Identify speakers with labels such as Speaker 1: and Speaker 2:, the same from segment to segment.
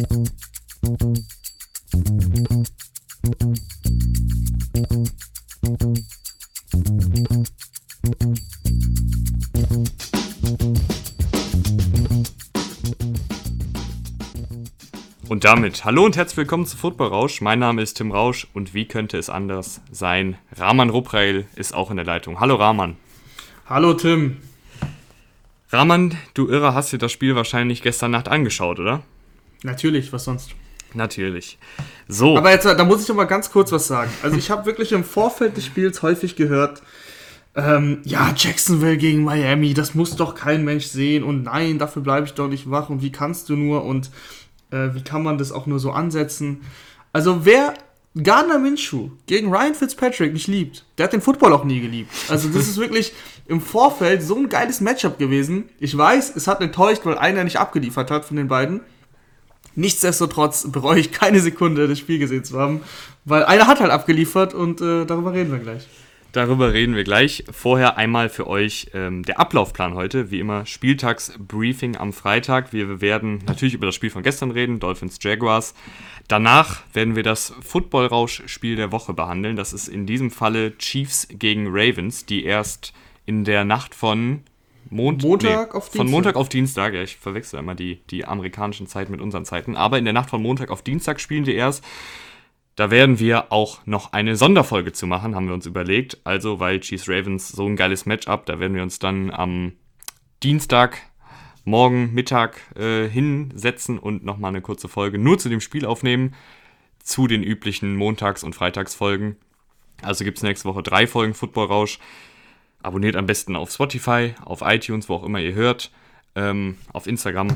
Speaker 1: Und damit hallo und herzlich willkommen zu Football Rausch. Mein Name ist Tim Rausch und wie könnte es anders sein? Rahman Rupreil ist auch in der Leitung. Hallo Rahman.
Speaker 2: Hallo Tim.
Speaker 1: Rahman, du Irrer, hast dir das Spiel wahrscheinlich gestern Nacht angeschaut, oder?
Speaker 2: Natürlich, was sonst?
Speaker 1: Natürlich. So.
Speaker 2: Aber jetzt, da muss ich noch mal ganz kurz was sagen. Also ich habe wirklich im Vorfeld des Spiels häufig gehört, ähm, ja, Jacksonville gegen Miami, das muss doch kein Mensch sehen und nein, dafür bleibe ich doch nicht wach und wie kannst du nur und äh, wie kann man das auch nur so ansetzen? Also wer Gardner Minshew gegen Ryan Fitzpatrick nicht liebt, der hat den Football auch nie geliebt. Also das ist wirklich im Vorfeld so ein geiles Matchup gewesen. Ich weiß, es hat enttäuscht, weil einer nicht abgeliefert hat von den beiden. Nichtsdestotrotz bereue ich keine Sekunde, das Spiel gesehen zu haben, weil einer hat halt abgeliefert und äh, darüber reden wir gleich.
Speaker 1: Darüber reden wir gleich. Vorher einmal für euch ähm, der Ablaufplan heute. Wie immer Spieltagsbriefing am Freitag. Wir werden natürlich über das Spiel von gestern reden, Dolphins Jaguars. Danach werden wir das Football-Rausch-Spiel der Woche behandeln. Das ist in diesem Falle Chiefs gegen Ravens, die erst in der Nacht von Mont
Speaker 2: Montag nee, auf
Speaker 1: Dienstag. Von Montag auf Dienstag, ja, ich verwechsel immer die, die amerikanischen Zeiten mit unseren Zeiten. Aber in der Nacht von Montag auf Dienstag spielen die erst. Da werden wir auch noch eine Sonderfolge zu machen, haben wir uns überlegt. Also, weil Chiefs Ravens so ein geiles Matchup, da werden wir uns dann am Dienstag, morgen, Mittag äh, hinsetzen und nochmal eine kurze Folge nur zu dem Spiel aufnehmen. Zu den üblichen Montags- und Freitagsfolgen. Also gibt es nächste Woche drei Folgen Football Rausch. Abonniert am besten auf Spotify, auf iTunes, wo auch immer ihr hört, ähm, auf Instagram,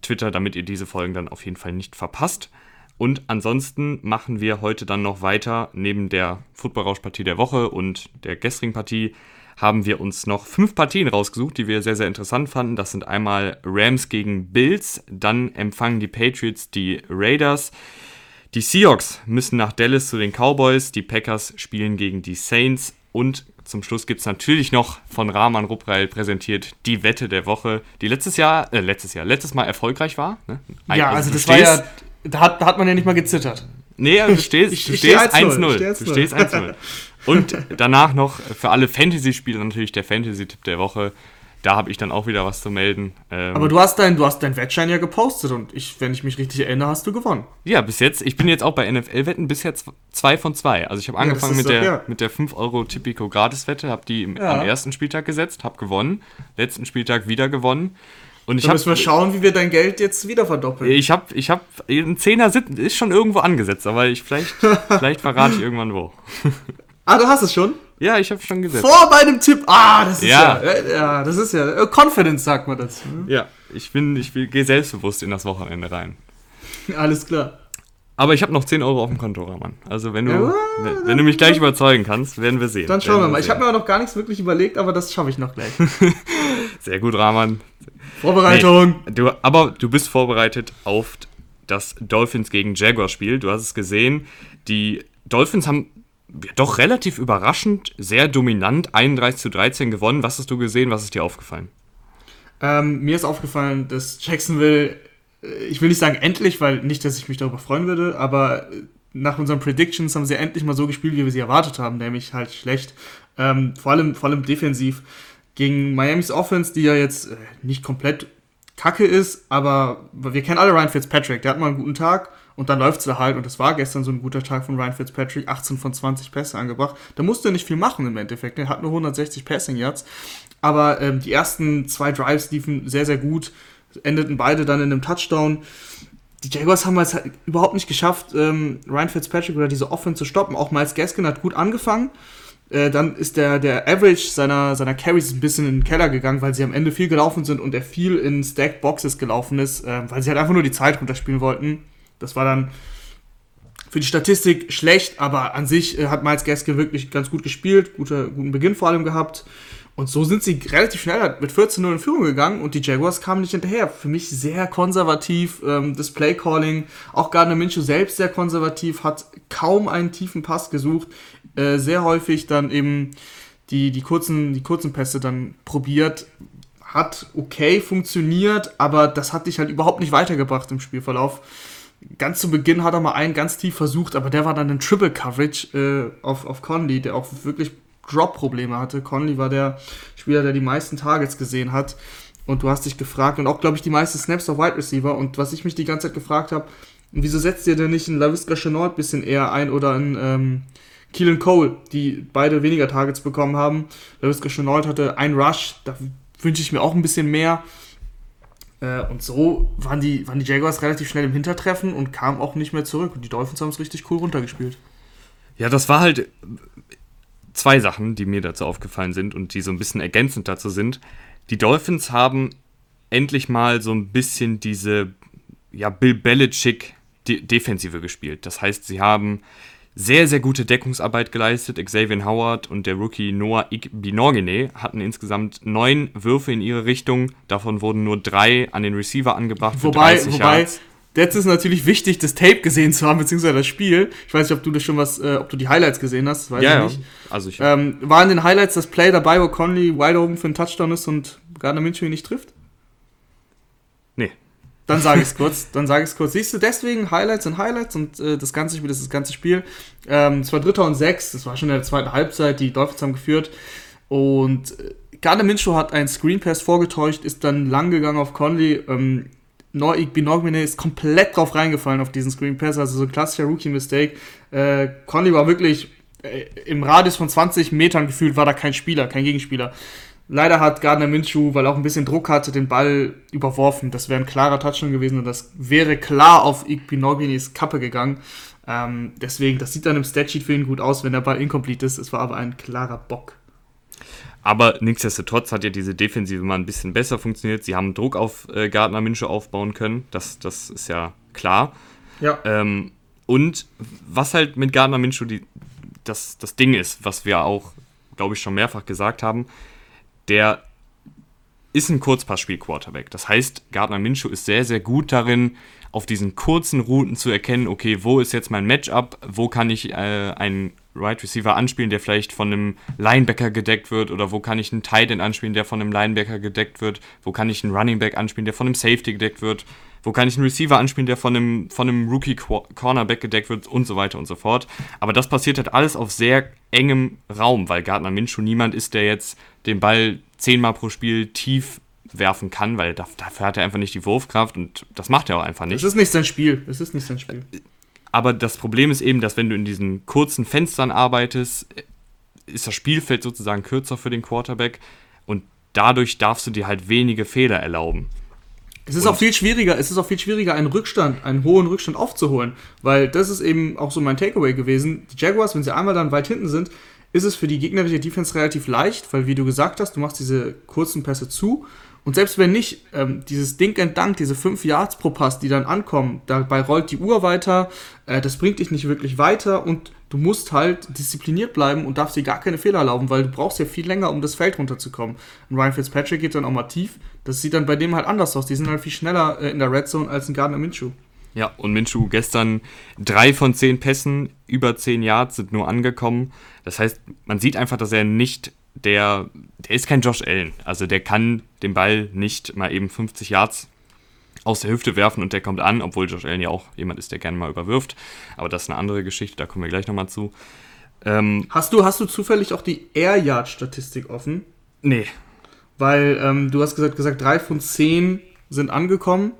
Speaker 1: Twitter, damit ihr diese Folgen dann auf jeden Fall nicht verpasst. Und ansonsten machen wir heute dann noch weiter. Neben der Football-Rausch-Partie der Woche und der gestrigen Partie haben wir uns noch fünf Partien rausgesucht, die wir sehr, sehr interessant fanden. Das sind einmal Rams gegen Bills, dann empfangen die Patriots die Raiders. Die Seahawks müssen nach Dallas zu den Cowboys, die Packers spielen gegen die Saints und zum Schluss gibt es natürlich noch von Rahman Rupreil präsentiert die Wette der Woche, die letztes Jahr, äh, letztes Jahr, letztes Mal erfolgreich war. Ne?
Speaker 2: Ja, also, also das war ja, da hat, da hat man ja nicht mal gezittert.
Speaker 1: Nee, also du stehst, ich, du stehst 1-0. Du stehst 1-0. Und danach noch für alle Fantasy-Spieler natürlich der Fantasy-Tipp der Woche. Da habe ich dann auch wieder was zu melden.
Speaker 2: Ähm Aber du hast deinen du dein Wettschein ja gepostet und ich, wenn ich mich richtig erinnere, hast du gewonnen.
Speaker 1: Ja, bis jetzt. Ich bin jetzt auch bei NFL-Wetten bisher zwei von zwei. Also ich habe angefangen ja, mit, der, ja. mit der 5 Euro Tipico Gratis-Wette, habe die ja. am ersten Spieltag gesetzt, habe gewonnen. Letzten Spieltag wieder gewonnen.
Speaker 2: Und ich Dann müssen wir schauen, wie wir dein Geld jetzt wieder verdoppeln.
Speaker 1: Ich habe, ich habe, ein Zehner ist schon irgendwo angesetzt, aber ich vielleicht, vielleicht verrate ich irgendwann wo.
Speaker 2: ah, du hast es schon?
Speaker 1: Ja, ich habe schon gesetzt.
Speaker 2: Vor meinem Tipp. Ah, das ist ja, ja, äh, ja das ist ja äh, Confidence sagt man dazu.
Speaker 1: Ne? Ja, ich bin, ich gehe selbstbewusst in das Wochenende rein.
Speaker 2: Alles klar.
Speaker 1: Aber ich habe noch 10 Euro auf dem Konto, Rahman. Also wenn du, ja, wenn, wenn, du mich gleich überzeugen kannst, werden wir sehen.
Speaker 2: Dann schauen wir mal. Ich habe mir noch gar nichts wirklich überlegt, aber das schaffe ich noch gleich.
Speaker 1: Sehr gut, Rahman.
Speaker 2: Vorbereitung.
Speaker 1: Nee, du, aber du bist vorbereitet auf das Dolphins gegen Jaguars Spiel. Du hast es gesehen. Die Dolphins haben doch relativ überraschend, sehr dominant 31 zu 13 gewonnen. Was hast du gesehen? Was ist dir aufgefallen?
Speaker 2: Ähm, mir ist aufgefallen, dass Jacksonville, äh, ich will nicht sagen endlich, weil nicht, dass ich mich darüber freuen würde, aber äh, nach unseren Predictions haben sie endlich mal so gespielt, wie wir sie erwartet haben, nämlich halt schlecht. Ähm, vor, allem, vor allem defensiv gegen Miamis Offense, die ja jetzt äh, nicht komplett kacke ist, aber wir kennen alle Ryan Fitzpatrick, der hat mal einen guten Tag und dann läuft es da halt, und das war gestern so ein guter Tag von Ryan Fitzpatrick, 18 von 20 Pässe angebracht. Da musste er nicht viel machen im Endeffekt. Er hat nur 160 Passing Yards. Aber ähm, die ersten zwei Drives liefen sehr, sehr gut, endeten beide dann in einem Touchdown. Die Jaguars haben es halt überhaupt nicht geschafft, ähm, Ryan Fitzpatrick oder diese Offense zu stoppen. Auch Miles Gaskin hat gut angefangen. Äh, dann ist der, der Average seiner, seiner Carries ein bisschen in den Keller gegangen, weil sie am Ende viel gelaufen sind und er viel in Stacked Boxes gelaufen ist, äh, weil sie halt einfach nur die Zeit runterspielen wollten. Das war dann für die Statistik schlecht, aber an sich äh, hat Miles Gaske wirklich ganz gut gespielt, gute, guten Beginn vor allem gehabt. Und so sind sie relativ schnell mit 14-0 in Führung gegangen und die Jaguars kamen nicht hinterher. Für mich sehr konservativ, ähm, das Play-Calling, auch Gardner Minshew selbst sehr konservativ, hat kaum einen tiefen Pass gesucht, äh, sehr häufig dann eben die, die, kurzen, die kurzen Pässe dann probiert, hat okay funktioniert, aber das hat dich halt überhaupt nicht weitergebracht im Spielverlauf. Ganz zu Beginn hat er mal einen ganz tief versucht, aber der war dann in Triple Coverage äh, auf, auf Conley, der auch wirklich Drop-Probleme hatte. Conley war der Spieler, der die meisten Targets gesehen hat. Und du hast dich gefragt, und auch, glaube ich, die meisten Snaps auf Wide Receiver. Und was ich mich die ganze Zeit gefragt habe, wieso setzt ihr denn nicht einen LaVisca Chenault ein bisschen eher ein oder einen ähm, Keelan Cole, die beide weniger Targets bekommen haben. LaVisca Chenault hatte einen Rush, da wünsche ich mir auch ein bisschen mehr. Äh, und so waren die, waren die Jaguars relativ schnell im Hintertreffen und kamen auch nicht mehr zurück. Und die Dolphins haben es richtig cool runtergespielt.
Speaker 1: Ja, das war halt zwei Sachen, die mir dazu aufgefallen sind und die so ein bisschen ergänzend dazu sind. Die Dolphins haben endlich mal so ein bisschen diese ja, Bill Belichick Defensive gespielt. Das heißt, sie haben sehr, sehr gute Deckungsarbeit geleistet. Xavier Howard und der Rookie Noah Binorgene hatten insgesamt neun Würfe in ihre Richtung. Davon wurden nur drei an den Receiver angebracht.
Speaker 2: Wobei, wobei jetzt ist natürlich wichtig, das Tape gesehen zu haben, beziehungsweise das Spiel. Ich weiß nicht, ob du das schon was, äh, ob du die Highlights gesehen hast, weiß
Speaker 1: ja,
Speaker 2: ich nicht.
Speaker 1: Also ich
Speaker 2: ähm, war in den Highlights das Play dabei, wo Conley wide open für einen Touchdown ist und Gardner Minshew ihn nicht trifft? Dann sage ich es kurz. Dann sage ich es kurz. Siehst du, deswegen Highlights und Highlights und äh, das ganze Spiel, das ist das ganze Spiel. Ähm, es war Dritter und Sechs. Das war schon in der zweiten Halbzeit. Die Dolphins haben geführt und äh, Gardner Minshew hat einen Screen Pass vorgetäuscht, ist dann lang gegangen auf Conley. Ähm, Noik Binogne ist komplett drauf reingefallen auf diesen Screen Pass, also so ein klassischer Rookie-Mistake. Äh, Conley war wirklich äh, im Radius von 20 Metern gefühlt, war da kein Spieler, kein Gegenspieler. Leider hat Gardner Minshew, weil er auch ein bisschen Druck hatte, den Ball überworfen. Das wäre ein klarer Touchdown gewesen und das wäre klar auf Igbinorginis Kappe gegangen. Ähm, deswegen, das sieht dann im Statsheet für ihn gut aus, wenn der Ball incomplete ist. Es war aber ein klarer Bock.
Speaker 1: Aber nichtsdestotrotz hat ja diese Defensive mal ein bisschen besser funktioniert. Sie haben Druck auf äh, Gardner Minshew aufbauen können. Das, das ist ja klar.
Speaker 2: Ja.
Speaker 1: Ähm, und was halt mit Gardner Minshew die, das, das Ding ist, was wir auch, glaube ich, schon mehrfach gesagt haben, der ist ein Kurzpassspiel-Quarterback. Das heißt, Gardner Minshew ist sehr, sehr gut darin, auf diesen kurzen Routen zu erkennen, okay, wo ist jetzt mein Matchup, wo kann ich äh, einen Right Receiver anspielen, der vielleicht von einem Linebacker gedeckt wird, oder wo kann ich einen Tight End anspielen, der von einem Linebacker gedeckt wird, wo kann ich einen Running Back anspielen, der von einem Safety gedeckt wird, wo kann ich einen Receiver anspielen, der von einem, von einem Rookie Cornerback gedeckt wird und so weiter und so fort. Aber das passiert halt alles auf sehr engem Raum, weil Gardner Minshew niemand ist, der jetzt den Ball zehnmal pro Spiel tief werfen kann, weil dafür hat er einfach nicht die Wurfkraft und das macht er auch einfach nicht.
Speaker 2: Es ist nicht sein Spiel. Es ist nicht sein Spiel.
Speaker 1: Aber das Problem ist eben, dass wenn du in diesen kurzen Fenstern arbeitest, ist das Spielfeld sozusagen kürzer für den Quarterback und dadurch darfst du dir halt wenige Fehler erlauben.
Speaker 2: Es ist und auch viel schwieriger, es ist auch viel schwieriger, einen Rückstand, einen hohen Rückstand aufzuholen, weil das ist eben auch so mein Takeaway gewesen. Die Jaguars, wenn sie einmal dann weit hinten sind, ist es für die gegnerische Defense relativ leicht, weil wie du gesagt hast, du machst diese kurzen Pässe zu und selbst wenn nicht, ähm, dieses Ding and Dunk, diese 5 Yards pro Pass, die dann ankommen, dabei rollt die Uhr weiter, äh, das bringt dich nicht wirklich weiter und du musst halt diszipliniert bleiben und darfst dir gar keine Fehler erlauben, weil du brauchst ja viel länger, um das Feld runterzukommen. Und Ryan Fitzpatrick geht dann auch mal tief. Das sieht dann bei dem halt anders aus. Die sind halt viel schneller äh, in der Red Zone als ein Gardner Minshew.
Speaker 1: Ja, und Minshew gestern drei von zehn Pässen über 10 Yards sind nur angekommen. Das heißt, man sieht einfach, dass er nicht der, der ist kein Josh Allen. Also der kann den Ball nicht mal eben 50 Yards aus der Hüfte werfen und der kommt an, obwohl Josh Allen ja auch jemand ist, der gerne mal überwirft. Aber das ist eine andere Geschichte, da kommen wir gleich nochmal zu.
Speaker 2: Ähm, hast, du, hast du zufällig auch die Air Yard Statistik offen?
Speaker 1: Nee.
Speaker 2: Weil ähm, du hast gesagt, gesagt, drei von zehn sind angekommen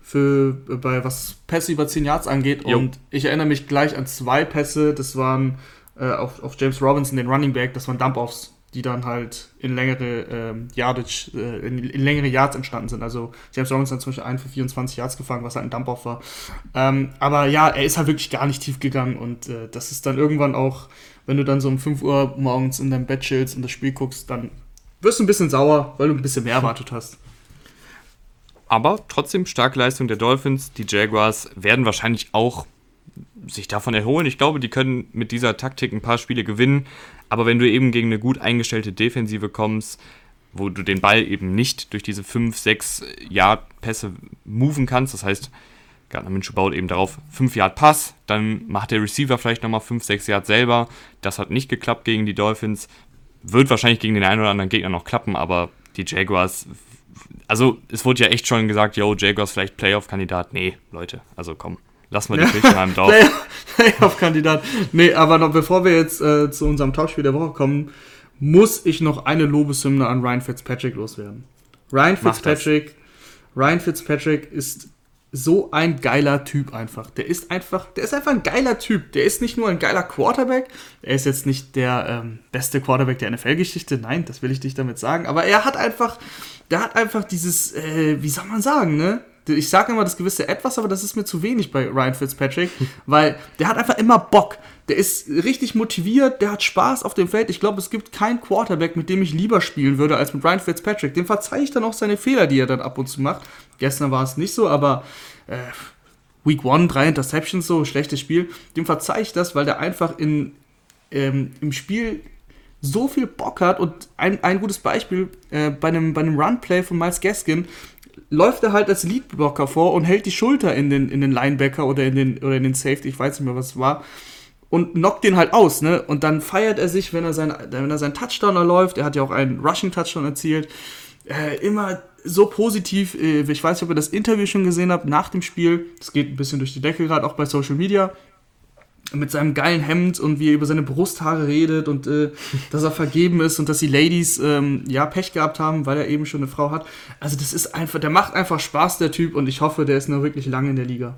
Speaker 2: für bei was Pässe über 10 Yards angeht. Jo. Und ich erinnere mich gleich an zwei Pässe, das waren äh, auf, auf James Robinson, den Running Back, das waren Dump-Offs die dann halt in längere ähm, Yardage, äh, in, in, längere Yards entstanden sind. Also James Robinson hat zum Beispiel einen für 24 Yards gefangen, was halt ein Dump-Off war. Ähm, aber ja, er ist halt wirklich gar nicht tief gegangen und äh, das ist dann irgendwann auch, wenn du dann so um 5 Uhr morgens in deinem Bett chillst und das Spiel guckst, dann wirst du ein bisschen sauer, weil du ein bisschen mehr erwartet hast.
Speaker 1: Aber trotzdem starke Leistung der Dolphins. Die Jaguars werden wahrscheinlich auch sich davon erholen. Ich glaube, die können mit dieser Taktik ein paar Spiele gewinnen. Aber wenn du eben gegen eine gut eingestellte Defensive kommst, wo du den Ball eben nicht durch diese 5, 6 Yard Pässe moven kannst, das heißt, Gardner Minshew baut eben darauf 5 Yard Pass, dann macht der Receiver vielleicht nochmal 5, 6 Yard selber. Das hat nicht geklappt gegen die Dolphins. Wird wahrscheinlich gegen den einen oder anderen Gegner noch klappen, aber die Jaguars, also es wurde ja echt schon gesagt, yo, Jaguars vielleicht Playoff-Kandidat. Nee, Leute, also komm Lassen wir die Kirche mal im Dorf.
Speaker 2: Playoff-Kandidat. nee, aber noch bevor wir jetzt äh, zu unserem Topspiel der Woche kommen, muss ich noch eine Lobeshymne an Ryan Fitzpatrick loswerden. Ryan Fitzpatrick, Ryan Fitzpatrick ist so ein geiler Typ einfach. Der ist einfach, der ist einfach ein geiler Typ. Der ist nicht nur ein geiler Quarterback. Er ist jetzt nicht der ähm, beste Quarterback der NFL-Geschichte. Nein, das will ich nicht damit sagen. Aber er hat einfach, der hat einfach dieses, äh, wie soll man sagen, ne? Ich sage immer das gewisse Etwas, aber das ist mir zu wenig bei Ryan Fitzpatrick, weil der hat einfach immer Bock. Der ist richtig motiviert, der hat Spaß auf dem Feld. Ich glaube, es gibt keinen Quarterback, mit dem ich lieber spielen würde als mit Ryan Fitzpatrick. Dem verzeihe ich dann auch seine Fehler, die er dann ab und zu macht. Gestern war es nicht so, aber äh, Week 1, drei Interceptions, so schlechtes Spiel. Dem verzeihe ich das, weil der einfach in, ähm, im Spiel so viel Bock hat und ein, ein gutes Beispiel äh, bei einem, bei einem Runplay von Miles Gaskin läuft er halt als Leadblocker vor und hält die Schulter in den, in den Linebacker oder in den, oder in den Safety, ich weiß nicht mehr, was es war, und knockt den halt aus, ne? Und dann feiert er sich, wenn er, sein, wenn er seinen Touchdown erläuft. Er hat ja auch einen Rushing-Touchdown erzielt. Äh, immer so positiv. Äh, ich weiß nicht, ob ihr das Interview schon gesehen habt nach dem Spiel. Das geht ein bisschen durch die Decke gerade, auch bei Social Media mit seinem geilen Hemd und wie er über seine Brusthaare redet und äh, dass er vergeben ist und dass die Ladies ähm, ja Pech gehabt haben, weil er eben schon eine Frau hat. Also das ist einfach, der macht einfach Spaß, der Typ, und ich hoffe, der ist noch wirklich lange in der Liga.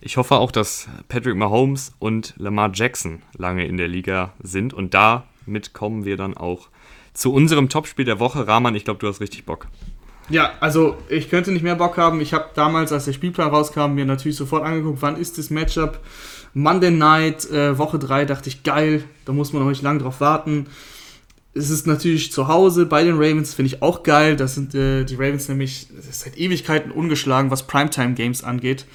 Speaker 1: Ich hoffe auch, dass Patrick Mahomes und Lamar Jackson lange in der Liga sind und damit kommen wir dann auch zu unserem Topspiel der Woche. Rahman, ich glaube, du hast richtig Bock.
Speaker 2: Ja, also ich könnte nicht mehr Bock haben. Ich habe damals, als der Spielplan rauskam, mir natürlich sofort angeguckt, wann ist das Matchup. Monday Night, äh, Woche 3, dachte ich, geil, da muss man noch nicht lange drauf warten. Es ist natürlich zu Hause bei den Ravens, finde ich auch geil. Das sind äh, die Ravens nämlich seit Ewigkeiten ungeschlagen, was Primetime-Games angeht.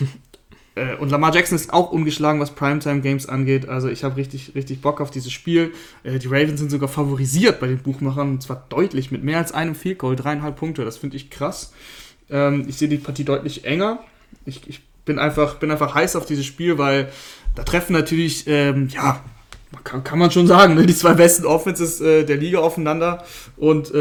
Speaker 2: Äh, und Lamar Jackson ist auch ungeschlagen, was Primetime-Games angeht. Also ich habe richtig, richtig Bock auf dieses Spiel. Äh, die Ravens sind sogar favorisiert bei den Buchmachern, und zwar deutlich, mit mehr als einem Field Goal, dreieinhalb Punkte. Das finde ich krass. Ähm, ich sehe die Partie deutlich enger. Ich, ich, bin, einfach, bin einfach heiß auf dieses Spiel, weil da treffen natürlich, ähm, ja, kann, kann, man schon sagen, ne, die zwei besten Offenses äh, der Liga aufeinander. Und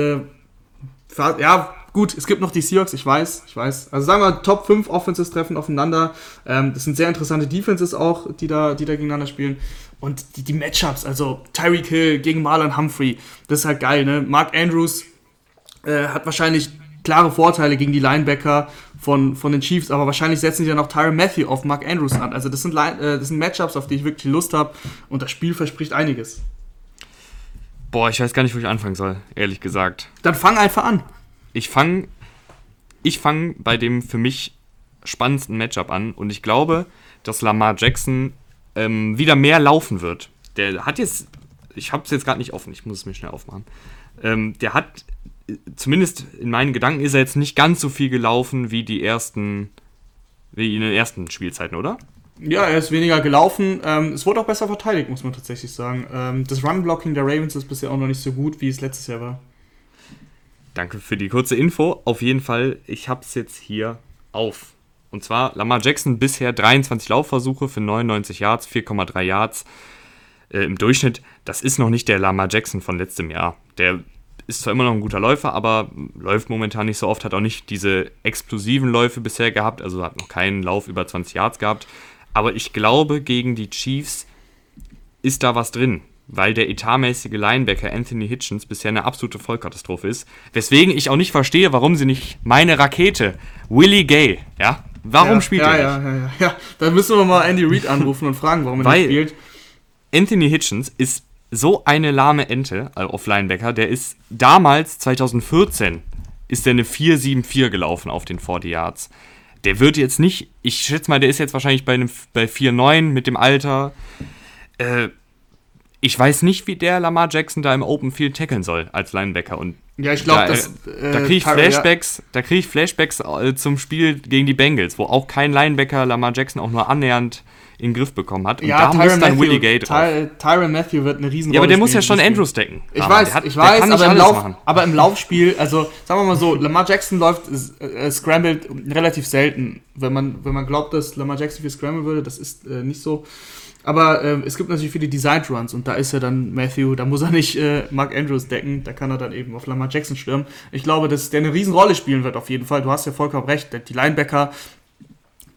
Speaker 2: ja, Gut, es gibt noch die Seahawks, ich weiß, ich weiß. Also sagen wir, Top 5 Offenses treffen aufeinander. Ähm, das sind sehr interessante Defenses auch, die da, die da gegeneinander spielen. Und die, die Matchups, also Tyreek Hill gegen Marlon Humphrey, das ist halt geil, ne? Mark Andrews äh, hat wahrscheinlich klare Vorteile gegen die Linebacker von, von den Chiefs, aber wahrscheinlich setzen sie dann auch Tyron Matthew auf Mark Andrews an. Also das sind, Line, äh, das sind Matchups, auf die ich wirklich Lust habe und das Spiel verspricht einiges.
Speaker 1: Boah, ich weiß gar nicht, wo ich anfangen soll, ehrlich gesagt.
Speaker 2: Dann fang einfach an
Speaker 1: ich fange ich fang bei dem für mich spannendsten Matchup an und ich glaube, dass Lamar Jackson ähm, wieder mehr laufen wird. Der hat jetzt, ich habe es jetzt gerade nicht offen, ich muss es mir schnell aufmachen. Ähm, der hat, zumindest in meinen Gedanken ist er jetzt nicht ganz so viel gelaufen wie die ersten, wie in den ersten Spielzeiten, oder?
Speaker 2: Ja, er ist weniger gelaufen. Ähm, es wurde auch besser verteidigt, muss man tatsächlich sagen. Ähm, das Run-Blocking der Ravens ist bisher auch noch nicht so gut, wie es letztes Jahr war.
Speaker 1: Danke für die kurze Info. Auf jeden Fall, ich habe es jetzt hier auf. Und zwar Lamar Jackson bisher 23 Laufversuche für 99 Yards, 4,3 Yards äh, im Durchschnitt. Das ist noch nicht der Lamar Jackson von letztem Jahr. Der ist zwar immer noch ein guter Läufer, aber läuft momentan nicht so oft, hat auch nicht diese explosiven Läufe bisher gehabt, also hat noch keinen Lauf über 20 Yards gehabt. Aber ich glaube, gegen die Chiefs ist da was drin weil der etatmäßige Linebacker Anthony Hitchens bisher eine absolute Vollkatastrophe ist. Weswegen ich auch nicht verstehe, warum sie nicht meine Rakete, Willie Gay, ja, warum
Speaker 2: ja,
Speaker 1: spielt
Speaker 2: ja,
Speaker 1: er
Speaker 2: ja, nicht? Ja, ja, ja, da müssen wir mal Andy Reid anrufen und fragen, warum er
Speaker 1: weil
Speaker 2: nicht spielt.
Speaker 1: Anthony Hitchens ist so eine lahme Ente also auf Linebacker, der ist damals, 2014, ist der eine 4-7-4 gelaufen auf den 40 Yards. Der wird jetzt nicht, ich schätze mal, der ist jetzt wahrscheinlich bei, einem, bei 4-9 mit dem Alter. Äh, ich weiß nicht, wie der Lamar Jackson da im Open Field tackeln soll als Linebacker. Und
Speaker 2: ja, ich glaube, das.
Speaker 1: Äh, da kriege ich Flashbacks, ja. da kriege ich Flashbacks äh, zum Spiel gegen die Bengals, wo auch kein Linebacker Lamar Jackson auch nur annähernd in den Griff bekommen hat.
Speaker 2: Und ja, da Tyron muss dann Matthew, Willie Gay drauf. Ty Tyron Matthew wird eine riesen
Speaker 1: Ja, aber der muss ja schon Andrews decken.
Speaker 2: Ich weiß, hat, ich weiß, aber im, Lauf, aber im Laufspiel, also sagen wir mal so, Lamar Jackson läuft äh, scrambled relativ selten. Wenn man, wenn man glaubt, dass Lamar Jackson viel scramble würde, das ist äh, nicht so. Aber äh, es gibt natürlich viele Designed Runs und da ist er dann Matthew, da muss er nicht äh, Mark Andrews decken, da kann er dann eben auf Lamar Jackson stürmen. Ich glaube, dass der eine Riesenrolle spielen wird auf jeden Fall. Du hast ja vollkommen recht, die Linebacker,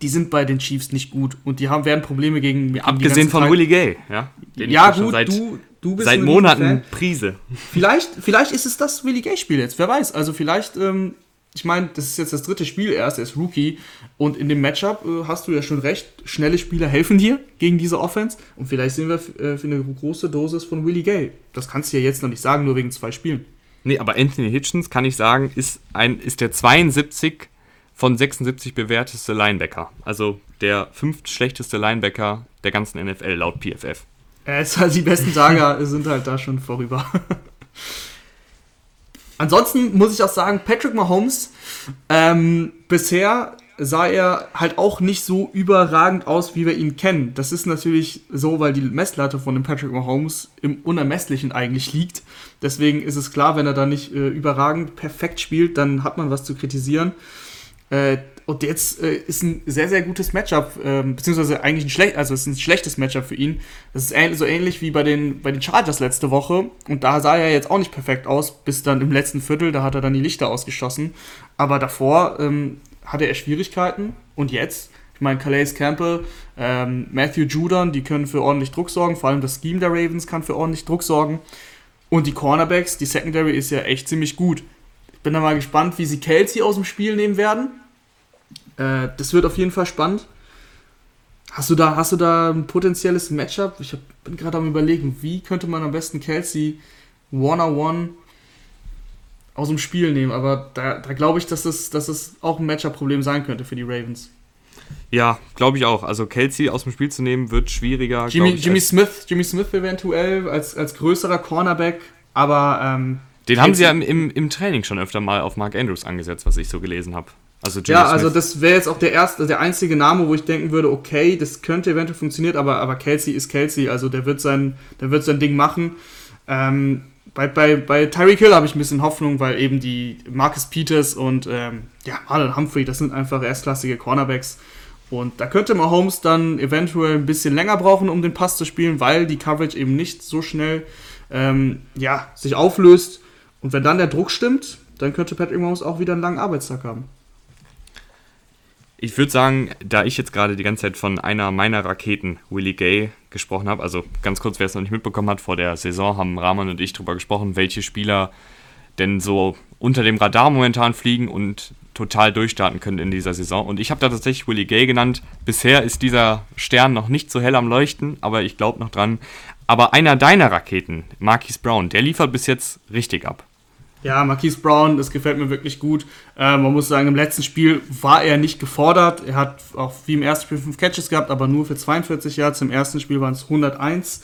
Speaker 2: die sind bei den Chiefs nicht gut und die haben, werden Probleme gegen, gegen
Speaker 1: Abgesehen von Willie Gay, ja.
Speaker 2: ja, gut, seit, du, du
Speaker 1: bist seit Monaten Prise.
Speaker 2: Vielleicht, vielleicht ist es das Willie Gay-Spiel jetzt, wer weiß. Also vielleicht, ähm, ich meine, das ist jetzt das dritte Spiel erst, er ist Rookie und in dem Matchup äh, hast du ja schon recht, schnelle Spieler helfen dir gegen diese Offense und vielleicht sehen wir äh, für eine große Dosis von Willie Gay. Das kannst du ja jetzt noch nicht sagen, nur wegen zwei Spielen.
Speaker 1: Nee, aber Anthony Hitchens, kann ich sagen, ist, ein, ist der 72 von 76 bewerteste Linebacker. Also der fünft schlechteste Linebacker der ganzen NFL laut PFF.
Speaker 2: Äh, halt die besten Tage sind halt da schon vorüber. Ansonsten muss ich auch sagen, Patrick Mahomes, ähm, bisher sah er halt auch nicht so überragend aus, wie wir ihn kennen. Das ist natürlich so, weil die Messlatte von dem Patrick Mahomes im Unermesslichen eigentlich liegt. Deswegen ist es klar, wenn er da nicht äh, überragend perfekt spielt, dann hat man was zu kritisieren. Äh, und jetzt äh, ist ein sehr, sehr gutes Matchup, ähm, beziehungsweise eigentlich ein schlecht, also ist ein schlechtes Matchup für ihn. Das ist so ähnlich wie bei den, bei den Chargers letzte Woche. Und da sah er jetzt auch nicht perfekt aus, bis dann im letzten Viertel, da hat er dann die Lichter ausgeschossen. Aber davor ähm, hatte er Schwierigkeiten. Und jetzt, ich meine, Calais Campbell, ähm, Matthew Judon, die können für ordentlich Druck sorgen. Vor allem das Scheme der Ravens kann für ordentlich Druck sorgen. Und die Cornerbacks, die Secondary ist ja echt ziemlich gut. Ich bin da mal gespannt, wie sie Kelsey aus dem Spiel nehmen werden äh, das wird auf jeden Fall spannend. Hast du da, hast du da ein potenzielles Matchup? Ich hab, bin gerade am überlegen, wie könnte man am besten Kelsey one-on-one aus dem Spiel nehmen, aber da, da glaube ich, dass das, dass das auch ein Matchup-Problem sein könnte für die Ravens.
Speaker 1: Ja, glaube ich auch. Also Kelsey aus dem Spiel zu nehmen, wird schwieriger.
Speaker 2: Jimmy, ich, Jimmy Smith, Jimmy Smith eventuell als, als größerer Cornerback, aber ähm,
Speaker 1: den Kelsey haben sie ja im, im, im Training schon öfter mal auf Mark Andrews angesetzt, was ich so gelesen habe.
Speaker 2: Also Jimmy ja, also das wäre jetzt auch der erste, der einzige Name, wo ich denken würde, okay, das könnte eventuell funktionieren, aber, aber Kelsey ist Kelsey, also der wird sein, der wird sein Ding machen. Ähm, bei, bei, bei Tyreek Hill habe ich ein bisschen Hoffnung, weil eben die Marcus Peters und ähm, ja, Marlon Humphrey, das sind einfach erstklassige Cornerbacks. Und da könnte Mahomes dann eventuell ein bisschen länger brauchen, um den Pass zu spielen, weil die Coverage eben nicht so schnell ähm, ja, sich auflöst. Und wenn dann der Druck stimmt, dann könnte Patrick Mahomes auch wieder einen langen Arbeitstag haben.
Speaker 1: Ich würde sagen, da ich jetzt gerade die ganze Zeit von einer meiner Raketen, Willie Gay, gesprochen habe, also ganz kurz, wer es noch nicht mitbekommen hat, vor der Saison haben Rahman und ich darüber gesprochen, welche Spieler denn so unter dem Radar momentan fliegen und total durchstarten können in dieser Saison. Und ich habe da tatsächlich Willie Gay genannt. Bisher ist dieser Stern noch nicht so hell am Leuchten, aber ich glaube noch dran. Aber einer deiner Raketen, Marquis Brown, der liefert bis jetzt richtig ab.
Speaker 2: Ja, Marquise Brown, das gefällt mir wirklich gut. Äh, man muss sagen, im letzten Spiel war er nicht gefordert. Er hat auch wie im ersten Spiel fünf Catches gehabt, aber nur für 42 Yards. Im ersten Spiel waren es 101.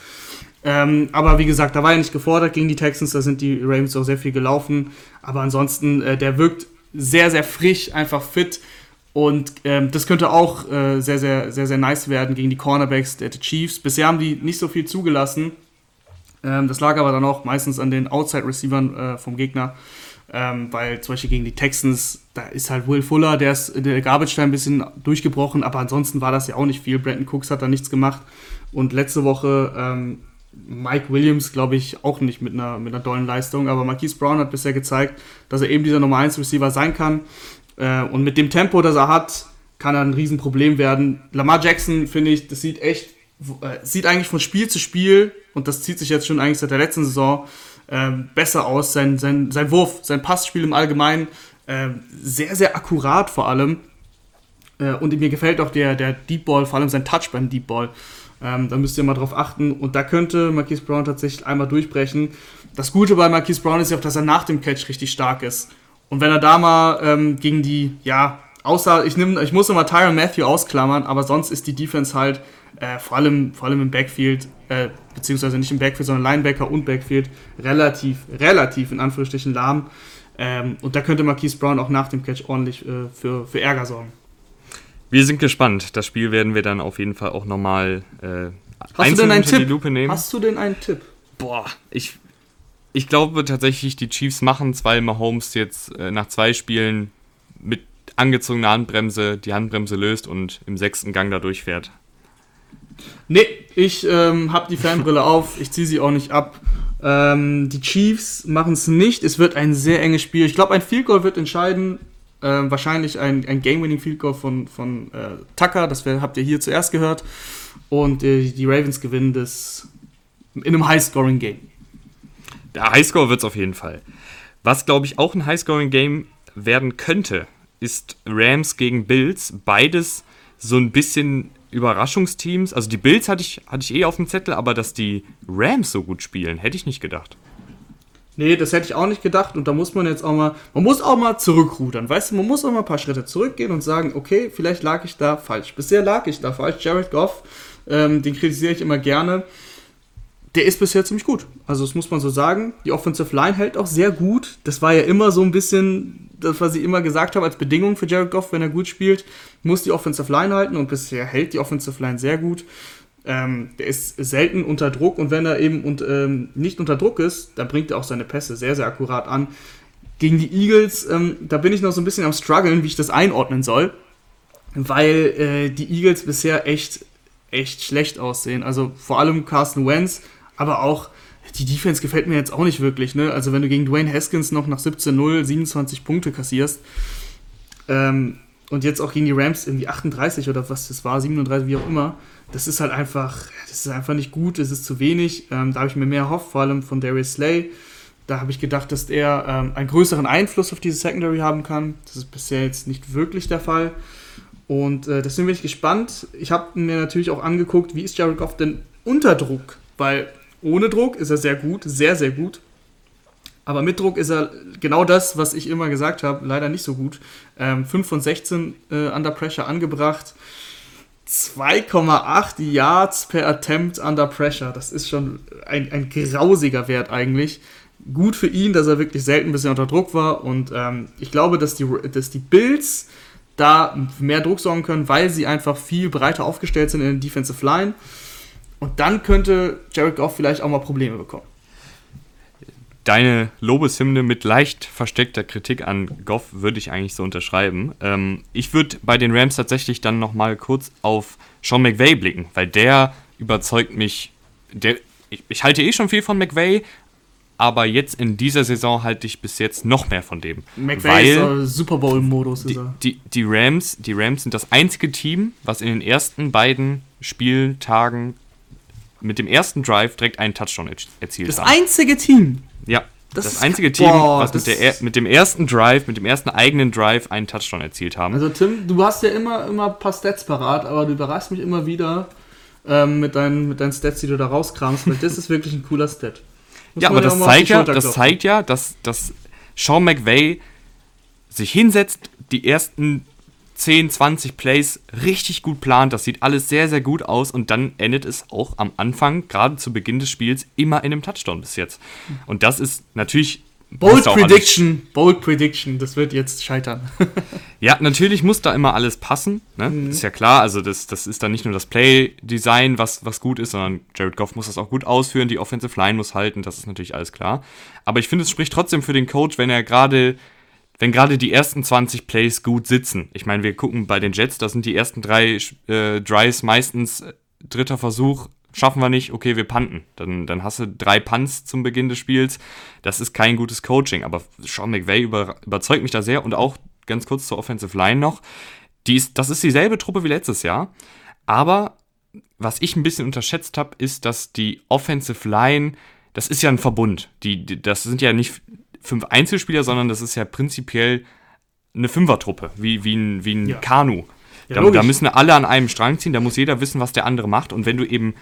Speaker 2: Ähm, aber wie gesagt, da war er nicht gefordert gegen die Texans. Da sind die Ravens auch sehr viel gelaufen. Aber ansonsten, äh, der wirkt sehr, sehr frisch, einfach fit. Und ähm, das könnte auch äh, sehr, sehr, sehr, sehr nice werden gegen die Cornerbacks der Chiefs. Bisher haben die nicht so viel zugelassen. Ähm, das lag aber dann auch meistens an den Outside-Receivern äh, vom Gegner. Ähm, weil zum Beispiel gegen die Texans, da ist halt Will Fuller, der ist der Garbage ein bisschen durchgebrochen, aber ansonsten war das ja auch nicht viel. Brandon Cooks hat da nichts gemacht. Und letzte Woche ähm, Mike Williams, glaube ich, auch nicht mit einer, mit einer dollen Leistung, aber Marquise Brown hat bisher gezeigt, dass er eben dieser Nummer 1 Receiver sein kann. Äh, und mit dem Tempo, das er hat, kann er ein Riesenproblem werden. Lamar Jackson, finde ich, das sieht echt äh, sieht eigentlich von Spiel zu Spiel, und das zieht sich jetzt schon eigentlich seit der letzten Saison, äh, besser aus. Sein, sein, sein Wurf, sein Passspiel im Allgemeinen, äh, sehr, sehr akkurat vor allem. Äh, und mir gefällt auch der, der Deep Ball, vor allem sein Touch beim Deep Ball. Ähm, da müsst ihr mal drauf achten. Und da könnte Marquise Brown tatsächlich einmal durchbrechen. Das Gute bei Marquise Brown ist ja auch, dass er nach dem Catch richtig stark ist. Und wenn er da mal ähm, gegen die, ja, außer ich, nehm, ich muss immer Tyron Matthew ausklammern, aber sonst ist die Defense halt äh, vor, allem, vor allem im Backfield, äh, beziehungsweise nicht im Backfield, sondern Linebacker und Backfield, relativ, relativ in Anführungsstrichen lahm. Ähm, und da könnte Marquise Brown auch nach dem Catch ordentlich äh, für, für Ärger sorgen.
Speaker 1: Wir sind gespannt. Das Spiel werden wir dann auf jeden Fall auch nochmal äh,
Speaker 2: Hast du denn einen Tipp? Hast du denn einen Tipp?
Speaker 1: Boah, ich, ich glaube tatsächlich, die Chiefs machen es, weil Mahomes jetzt äh, nach zwei Spielen mit angezogener Handbremse die Handbremse löst und im sechsten Gang da durchfährt.
Speaker 2: Nee, ich ähm, habe die Fanbrille auf, ich ziehe sie auch nicht ab. Ähm, die Chiefs machen es nicht. Es wird ein sehr enges Spiel. Ich glaube, ein Field Goal wird entscheiden. Ähm, wahrscheinlich ein, ein Game-Winning-Field Goal von, von äh, Tucker, das wär, habt ihr hier zuerst gehört. Und äh, die Ravens gewinnen das in einem High-Scoring-Game.
Speaker 1: Der Highscore wird es auf jeden Fall. Was, glaube ich, auch ein High-Scoring-Game werden könnte, ist Rams gegen Bills. Beides so ein bisschen Überraschungsteams. Also die Bills hatte ich, hatte ich eh auf dem Zettel, aber dass die Rams so gut spielen, hätte ich nicht gedacht.
Speaker 2: Nee, das hätte ich auch nicht gedacht. Und da muss man jetzt auch mal, man muss auch mal zurückrudern. Weißt du, man muss auch mal ein paar Schritte zurückgehen und sagen, okay, vielleicht lag ich da falsch. Bisher lag ich da falsch. Jared Goff, ähm, den kritisiere ich immer gerne. Der ist bisher ziemlich gut. Also, das muss man so sagen. Die Offensive Line hält auch sehr gut. Das war ja immer so ein bisschen das, was ich immer gesagt habe, als Bedingung für Jared Goff, wenn er gut spielt, muss die Offensive Line halten. Und bisher hält die Offensive Line sehr gut. Ähm, der ist selten unter Druck und wenn er eben und, ähm, nicht unter Druck ist, dann bringt er auch seine Pässe sehr, sehr akkurat an. Gegen die Eagles, ähm, da bin ich noch so ein bisschen am struggeln, wie ich das einordnen soll, weil äh, die Eagles bisher echt, echt schlecht aussehen. Also vor allem Carsten Wentz, aber auch die Defense gefällt mir jetzt auch nicht wirklich. Ne? Also wenn du gegen Dwayne Haskins noch nach 17-0 27 Punkte kassierst ähm, und jetzt auch gegen die Rams irgendwie 38 oder was das war, 37, wie auch immer, das ist halt einfach, das ist einfach nicht gut, es ist zu wenig. Ähm, da habe ich mir mehr erhofft, vor allem von Darius Slay. Da habe ich gedacht, dass er ähm, einen größeren Einfluss auf diese Secondary haben kann. Das ist bisher jetzt nicht wirklich der Fall. Und äh, deswegen bin ich gespannt. Ich habe mir natürlich auch angeguckt, wie ist Jared Goff denn unter Druck? Weil ohne Druck ist er sehr gut, sehr, sehr gut. Aber mit Druck ist er genau das, was ich immer gesagt habe, leider nicht so gut. Ähm, 5 von 16 äh, under Pressure angebracht. 2,8 Yards per Attempt under Pressure. Das ist schon ein, ein grausiger Wert eigentlich. Gut für ihn, dass er wirklich selten ein bisschen unter Druck war. Und ähm, ich glaube, dass die, dass die Bills da mehr Druck sorgen können, weil sie einfach viel breiter aufgestellt sind in der Defensive Line. Und dann könnte Jared Goff vielleicht auch mal Probleme bekommen
Speaker 1: deine Lobeshymne mit leicht versteckter Kritik an Goff würde ich eigentlich so unterschreiben. Ähm, ich würde bei den Rams tatsächlich dann nochmal kurz auf Sean McVay blicken, weil der überzeugt mich. Der, ich, ich halte eh schon viel von McVay, aber jetzt in dieser Saison halte ich bis jetzt noch mehr von dem.
Speaker 2: McVay weil ist Super Bowl-Modus.
Speaker 1: Die, die, die, Rams, die Rams sind das einzige Team, was in den ersten beiden Spieltagen mit dem ersten Drive direkt einen Touchdown erzielt
Speaker 2: hat. Das einzige Team.
Speaker 1: Ja, das, das einzige Team, boah, was mit, der, mit dem ersten Drive, mit dem ersten eigenen Drive einen Touchdown erzielt haben.
Speaker 2: Also Tim, du hast ja immer, immer ein paar Stats parat, aber du überraschst mich immer wieder ähm, mit, deinen, mit deinen Stats, die du da rauskramst, weil das ist wirklich ein cooler Stat.
Speaker 1: Muss ja, aber das, zeigt ja, das zeigt ja, dass, dass Sean McVay sich hinsetzt, die ersten 10, 20 Plays richtig gut plant. Das sieht alles sehr, sehr gut aus. Und dann endet es auch am Anfang, gerade zu Beginn des Spiels, immer in einem Touchdown bis jetzt. Und das ist natürlich.
Speaker 2: Bold Prediction, Bold Prediction, das wird jetzt scheitern.
Speaker 1: ja, natürlich muss da immer alles passen. Ne? Mhm. Ist ja klar, also das, das ist dann nicht nur das Play-Design, was, was gut ist, sondern Jared Goff muss das auch gut ausführen, die Offensive Line muss halten, das ist natürlich alles klar. Aber ich finde, es spricht trotzdem für den Coach, wenn er gerade wenn gerade die ersten 20 Plays gut sitzen. Ich meine, wir gucken bei den Jets, da sind die ersten drei äh, Drives meistens äh, dritter Versuch, schaffen wir nicht, okay, wir panten. Dann, dann hast du drei Punts zum Beginn des Spiels. Das ist kein gutes Coaching, aber Sean McVay über, überzeugt mich da sehr und auch ganz kurz zur Offensive Line noch. Die ist, das ist dieselbe Truppe wie letztes Jahr, aber was ich ein bisschen unterschätzt habe, ist, dass die Offensive Line, das ist ja ein Verbund. Die, die, das sind ja nicht fünf Einzelspieler, sondern das ist ja prinzipiell eine Fünfertruppe, wie, wie ein, wie ein ja. Kanu. Ja, da, da, müssen alle an einem Strang ziehen, da muss jeder wissen, was der andere macht. Und wenn du eben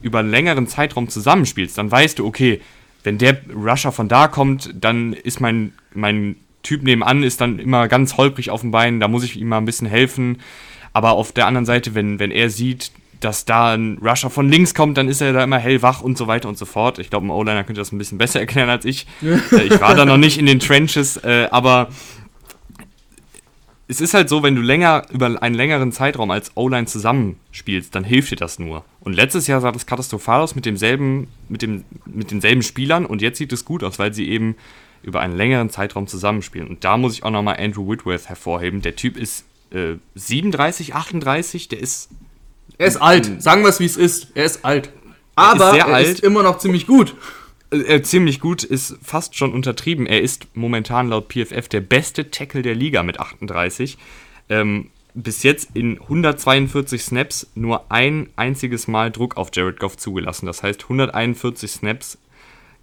Speaker 1: über einen längeren Zeitraum zusammenspielst, dann weißt du, okay, wenn der Rusher von da kommt, dann ist mein, mein Typ nebenan ist dann immer ganz holprig auf dem Bein, da muss ich ihm mal ein bisschen helfen. Aber auf der anderen Seite, wenn, wenn er sieht, dass da ein Rusher von links kommt, dann ist er da immer hellwach und so weiter und so fort. Ich glaube, ein O-Liner könnte das ein bisschen besser erklären als ich. Äh, ich war da noch nicht in den Trenches, äh, aber es ist halt so, wenn du länger über einen längeren Zeitraum als O-Line zusammenspielst, dann hilft dir das nur. Und letztes Jahr sah das katastrophal aus mit demselben, mit dem, mit denselben Spielern und jetzt sieht es gut aus, weil sie eben über einen längeren Zeitraum zusammenspielen. Und da muss ich auch nochmal Andrew Whitworth hervorheben. Der Typ ist äh, 37, 38, der ist
Speaker 2: er ist alt. Sagen wir es, wie es ist. Er ist alt. Aber ist er alt. ist immer noch ziemlich gut.
Speaker 1: äh, ziemlich gut ist fast schon untertrieben. Er ist momentan laut PFF der beste Tackle der Liga mit 38. Ähm, bis jetzt in 142 Snaps nur ein einziges Mal Druck auf Jared Goff zugelassen. Das heißt 141 Snaps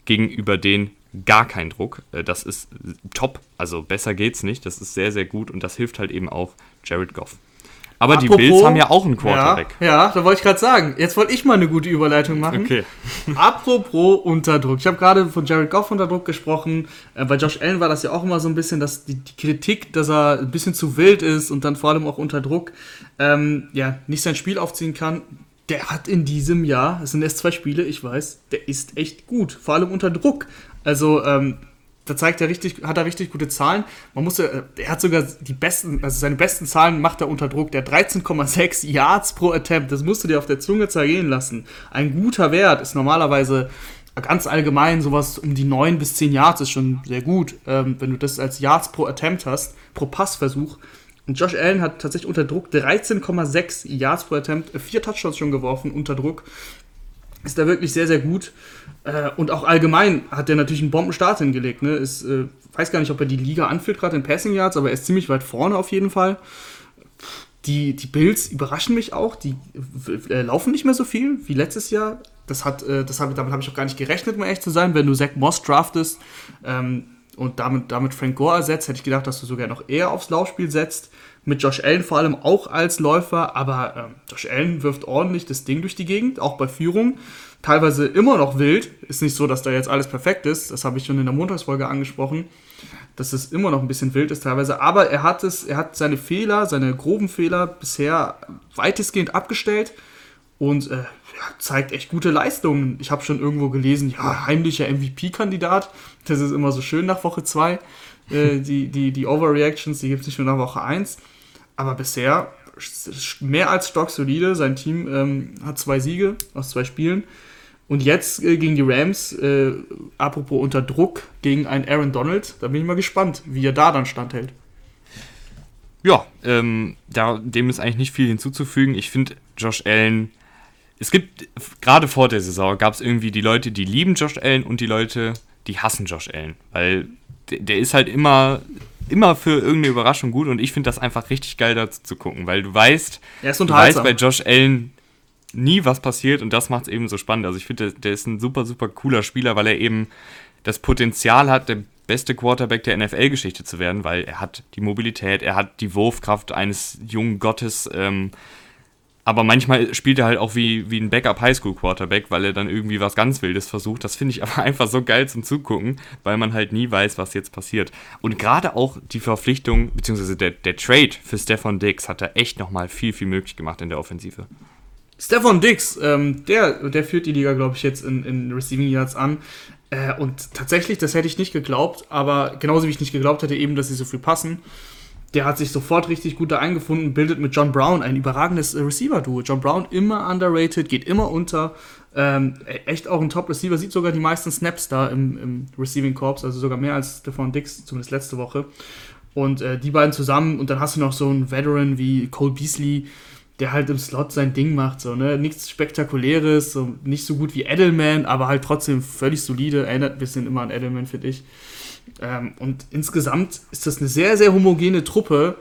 Speaker 1: gegenüber den gar kein Druck. Äh, das ist top, also besser geht's nicht. Das ist sehr, sehr gut und das hilft halt eben auch Jared Goff. Aber Apropos, die Bills haben ja auch einen Quarterback.
Speaker 2: Ja, ja da wollte ich gerade sagen. Jetzt wollte ich mal eine gute Überleitung machen. Okay. Apropos Unterdruck. Ich habe gerade von Jared Goff unter Druck gesprochen. Äh, bei Josh Allen war das ja auch immer so ein bisschen, dass die, die, Kritik, dass er ein bisschen zu wild ist und dann vor allem auch unter Druck ähm, ja, nicht sein Spiel aufziehen kann. Der hat in diesem Jahr, es sind erst zwei Spiele, ich weiß, der ist echt gut. Vor allem unter Druck. Also, ähm, da zeigt er richtig, hat er richtig gute Zahlen. Man muss er hat sogar die besten, also seine besten Zahlen macht er unter Druck. Der 13,6 Yards pro Attempt, das musst du dir auf der Zunge zergehen lassen. Ein guter Wert ist normalerweise ganz allgemein sowas um die 9 bis 10 Yards ist schon sehr gut, ähm, wenn du das als Yards pro Attempt hast, pro Passversuch. Und Josh Allen hat tatsächlich unter Druck 13,6 Yards pro Attempt, vier Touchdowns schon geworfen unter Druck. Ist da wirklich sehr, sehr gut. Äh, und auch allgemein hat er natürlich einen Bombenstart hingelegt. Ne? Ist, äh, weiß gar nicht, ob er die Liga anführt, gerade in Passing Yards, aber er ist ziemlich weit vorne auf jeden Fall. Die, die Bills überraschen mich auch. Die äh, laufen nicht mehr so viel wie letztes Jahr. Das hat, äh, das hab, damit habe ich auch gar nicht gerechnet, um ehrlich zu sein. Wenn du Zach Moss draftest ähm, und damit, damit Frank Gore ersetzt, hätte ich gedacht, dass du sogar noch eher aufs Laufspiel setzt. Mit Josh Allen vor allem auch als Läufer, aber ähm, Josh Allen wirft ordentlich das Ding durch die Gegend, auch bei Führung teilweise immer noch wild. Ist nicht so, dass da jetzt alles perfekt ist. Das habe ich schon in der Montagsfolge angesprochen, dass es immer noch ein bisschen wild ist teilweise. Aber er hat es, er hat seine Fehler, seine groben Fehler bisher weitestgehend abgestellt und äh, zeigt echt gute Leistungen. Ich habe schon irgendwo gelesen, ja, heimlicher MVP-Kandidat. Das ist immer so schön nach Woche 2. Äh, die, die, die Overreactions, die gibt es nicht nur nach Woche 1. Aber bisher mehr als stocksolide. Sein Team ähm, hat zwei Siege aus zwei Spielen. Und jetzt äh, gegen die Rams, äh, apropos unter Druck, gegen einen Aaron Donald, da bin ich mal gespannt, wie er da dann standhält.
Speaker 1: Ja, ähm, da, dem ist eigentlich nicht viel hinzuzufügen. Ich finde Josh Allen, es gibt, gerade vor der Saison gab es irgendwie die Leute, die lieben Josh Allen und die Leute, die hassen Josh Allen. Weil der, der ist halt immer, immer für irgendeine Überraschung gut und ich finde das einfach richtig geil dazu zu gucken, weil du weißt, du weißt bei Josh Allen, nie was passiert und das macht es eben so spannend. Also ich finde, der, der, ist ein super, super cooler Spieler, weil er eben das Potenzial hat, der beste Quarterback der NFL-Geschichte zu werden, weil er hat die Mobilität, er hat die Wurfkraft eines jungen Gottes. Ähm, aber manchmal spielt er halt auch wie, wie ein Backup-Highschool-Quarterback, weil er dann irgendwie was ganz Wildes versucht. Das finde ich aber einfach so geil zum Zugucken, weil man halt nie weiß, was jetzt passiert. Und gerade auch die Verpflichtung, beziehungsweise der, der Trade für Stefan Diggs hat da echt nochmal viel, viel möglich gemacht in der Offensive.
Speaker 2: Stefan Dix, ähm, der, der führt die Liga, glaube ich, jetzt in, in Receiving Yards an. Äh, und tatsächlich, das hätte ich nicht geglaubt, aber genauso wie ich nicht geglaubt hätte, eben, dass sie so viel passen. Der hat sich sofort richtig gut da eingefunden, bildet mit John Brown ein überragendes äh, Receiver-Duo. John Brown immer underrated, geht immer unter. Ähm, e-, echt auch ein Top-Receiver, sieht sogar die meisten Snaps da im, im Receiving Corps, also sogar mehr als Stefan Dix, zumindest letzte Woche. Und äh, die beiden zusammen, und dann hast du noch so einen Veteran wie Cole Beasley, der halt im Slot sein Ding macht, so, ne? Nichts Spektakuläres, so nicht so gut wie Edelman, aber halt trotzdem völlig solide, erinnert ein bisschen immer an Edelman, finde ich. Ähm, und insgesamt ist das eine sehr, sehr homogene Truppe,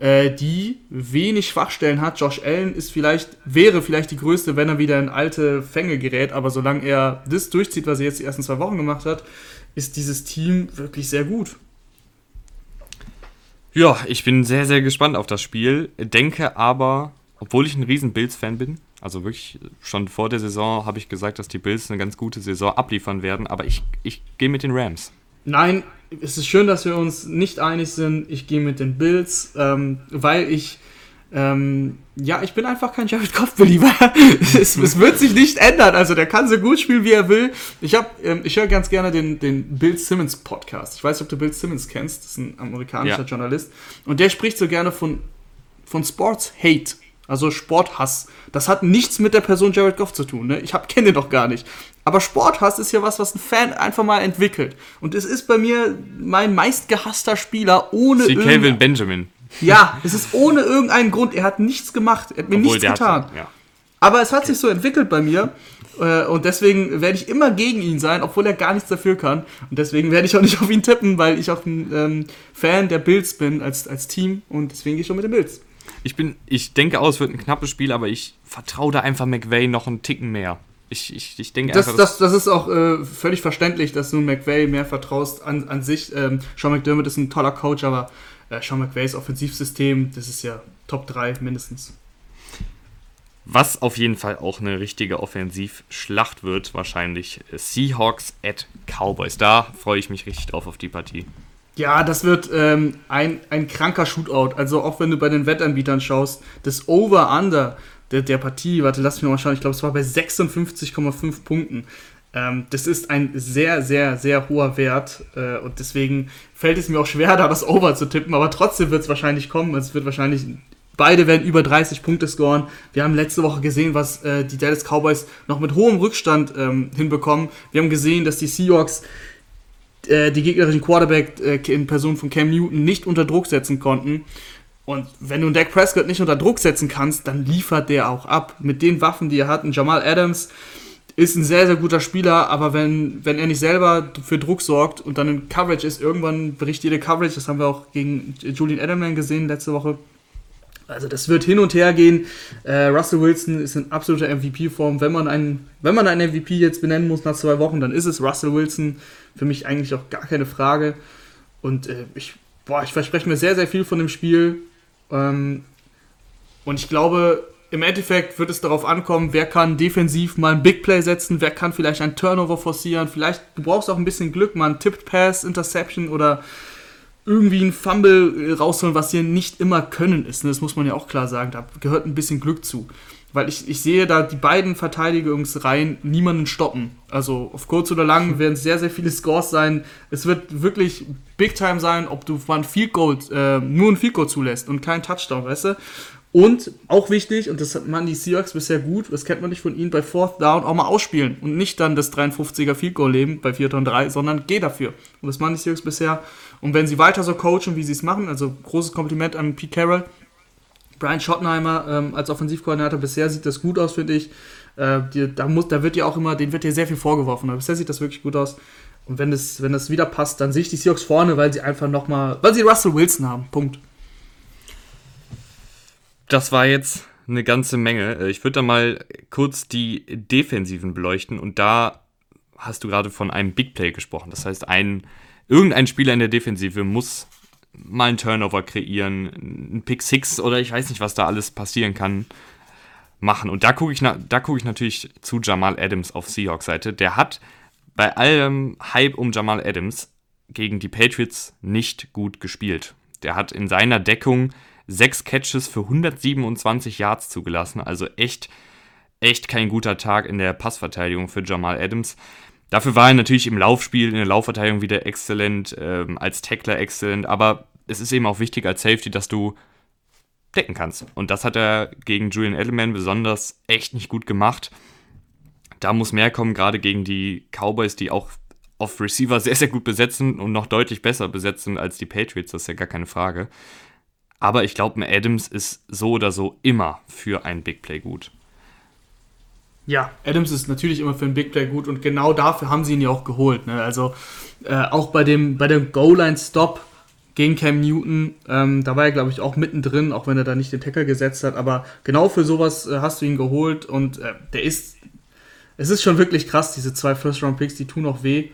Speaker 2: äh, die wenig Schwachstellen hat. Josh Allen ist vielleicht, wäre vielleicht die größte, wenn er wieder in alte Fänge gerät, aber solange er das durchzieht, was er jetzt die ersten zwei Wochen gemacht hat, ist dieses Team wirklich sehr gut.
Speaker 1: Ja, ich bin sehr, sehr gespannt auf das Spiel, denke aber, obwohl ich ein riesen Bills-Fan bin, also wirklich schon vor der Saison habe ich gesagt, dass die Bills eine ganz gute Saison abliefern werden, aber ich, ich gehe mit den Rams.
Speaker 2: Nein, es ist schön, dass wir uns nicht einig sind. Ich gehe mit den Bills, ähm, weil ich, ähm, ja, ich bin einfach kein Jared Goff-Belieber. es, es, wird sich nicht ändern. Also der kann so gut spielen, wie er will. Ich, ähm, ich höre ganz gerne den, den Bill Simmons Podcast. Ich weiß nicht, ob du Bill Simmons kennst. Das ist ein amerikanischer ja. Journalist. Und der spricht so gerne von, von Sports Hate. Also Sporthass. Das hat nichts mit der Person Jared Goff zu tun. Ne? Ich kenne den doch gar nicht. Aber Sporthass ist ja was, was ein Fan einfach mal entwickelt. Und es ist bei mir mein meistgehasster Spieler ohne
Speaker 1: Sie Calvin Benjamin.
Speaker 2: Ja, es ist ohne irgendeinen Grund. Er hat nichts gemacht. Er hat mir Obwohl, nichts getan. Hat, ja. Aber es hat sich so entwickelt bei mir. Äh, und deswegen werde ich immer gegen ihn sein, obwohl er gar nichts dafür kann. Und deswegen werde ich auch nicht auf ihn tippen, weil ich auch ein ähm, Fan der Bills bin als, als Team. Und deswegen gehe ich schon mit den Bills.
Speaker 1: Ich bin, ich denke auch, es wird ein knappes Spiel, aber ich vertraue da einfach McVay noch einen Ticken mehr. Ich, ich, ich denke
Speaker 2: das, einfach, das, das ist auch äh, völlig verständlich, dass du McVay mehr vertraust an, an sich. Ähm, Sean McDermott ist ein toller Coach, aber äh, Sean McVays Offensivsystem, das ist ja Top 3 mindestens.
Speaker 1: Was auf jeden Fall auch eine richtige Offensivschlacht wird, wahrscheinlich Seahawks at Cowboys. Da freue ich mich richtig drauf auf die Partie.
Speaker 2: Ja, das wird ähm, ein, ein kranker Shootout. Also auch wenn du bei den Wettanbietern schaust, das Over-Under der, der Partie, warte, lass mich mal schauen, ich glaube, es war bei 56,5 Punkten. Ähm, das ist ein sehr, sehr, sehr hoher Wert äh, und deswegen fällt es mir auch schwer, da das Over zu tippen, aber trotzdem wird es wahrscheinlich kommen. Es wird wahrscheinlich Beide werden über 30 Punkte scoren. Wir haben letzte Woche gesehen, was äh, die Dallas Cowboys noch mit hohem Rückstand ähm, hinbekommen. Wir haben gesehen, dass die Seahawks äh, die gegnerischen Quarterback äh, in Person von Cam Newton nicht unter Druck setzen konnten. Und wenn du Dak Prescott nicht unter Druck setzen kannst, dann liefert der auch ab. Mit den Waffen, die er hat. Jamal Adams ist ein sehr, sehr guter Spieler, aber wenn, wenn er nicht selber für Druck sorgt und dann in Coverage ist, irgendwann bricht jede Coverage. Das haben wir auch gegen Julian Edelman gesehen letzte Woche also das wird hin und her gehen. Äh, Russell Wilson ist in absoluter MVP-Form. Wenn man einen, wenn man einen MVP jetzt benennen muss nach zwei Wochen, dann ist es Russell Wilson. Für mich eigentlich auch gar keine Frage. Und äh, ich, boah, ich verspreche mir sehr, sehr viel von dem Spiel. Ähm, und ich glaube, im Endeffekt wird es darauf ankommen, wer kann defensiv mal ein Big Play setzen, wer kann vielleicht ein Turnover forcieren. Vielleicht, du brauchst auch ein bisschen Glück, mal ein Tipped Pass, Interception oder irgendwie ein Fumble rausholen, was hier nicht immer können ist. Ne? Das muss man ja auch klar sagen. Da gehört ein bisschen Glück zu. Weil ich, ich sehe da die beiden Verteidigungsreihen niemanden stoppen. Also auf kurz oder lang werden es sehr, sehr viele Scores sein. Es wird wirklich Big Time sein, ob du mal Field Goal, äh, nur ein Field Goal zulässt und keinen Touchdown, weißt du? Und auch wichtig, und das hat man die Seahawks bisher gut, das kennt man nicht von ihnen, bei Fourth Down auch mal ausspielen und nicht dann das 53er Field Goal leben bei 4 und 3, sondern geh dafür. Und das machen die Seahawks bisher und wenn sie weiter so coachen, wie sie es machen, also großes Kompliment an Pete Carroll, Brian Schottenheimer ähm, als Offensivkoordinator, bisher sieht das gut aus, finde ich. Äh, die, da, muss, da wird ja auch immer, denen wird ja sehr viel vorgeworfen, aber bisher sieht das wirklich gut aus. Und wenn das, wenn das wieder passt, dann sehe ich die Seahawks vorne, weil sie einfach nochmal, weil sie Russell Wilson haben. Punkt.
Speaker 1: Das war jetzt eine ganze Menge. Äh, ich würde da mal kurz die Defensiven beleuchten und da hast du gerade von einem Big Play gesprochen. Das heißt, ein irgendein Spieler in der Defensive muss mal einen Turnover kreieren, einen Pick Six oder ich weiß nicht, was da alles passieren kann, machen. Und da gucke ich, guck ich natürlich zu Jamal Adams auf Seahawks Seite. Der hat bei allem Hype um Jamal Adams gegen die Patriots nicht gut gespielt. Der hat in seiner Deckung sechs Catches für 127 Yards zugelassen, also echt, echt kein guter Tag in der Passverteidigung für Jamal Adams. Dafür war er natürlich im Laufspiel, in der Laufverteidigung wieder exzellent, ähm, als Tackler exzellent, aber es ist eben auch wichtig als Safety, dass du decken kannst. Und das hat er gegen Julian Edelman besonders echt nicht gut gemacht. Da muss mehr kommen, gerade gegen die Cowboys, die auch auf Receiver sehr, sehr gut besetzen und noch deutlich besser besetzen als die Patriots, das ist ja gar keine Frage. Aber ich glaube, Adams ist so oder so immer für ein Big Play gut.
Speaker 2: Ja, Adams ist natürlich immer für einen Big Play gut und genau dafür haben sie ihn ja auch geholt. Ne? Also äh, auch bei dem, bei dem Goal-Line-Stop gegen Cam Newton, ähm, da war er, glaube ich, auch mittendrin, auch wenn er da nicht den Tackle gesetzt hat. Aber genau für sowas äh, hast du ihn geholt und äh, der ist, es ist schon wirklich krass, diese zwei First-Round-Picks, die tun auch weh.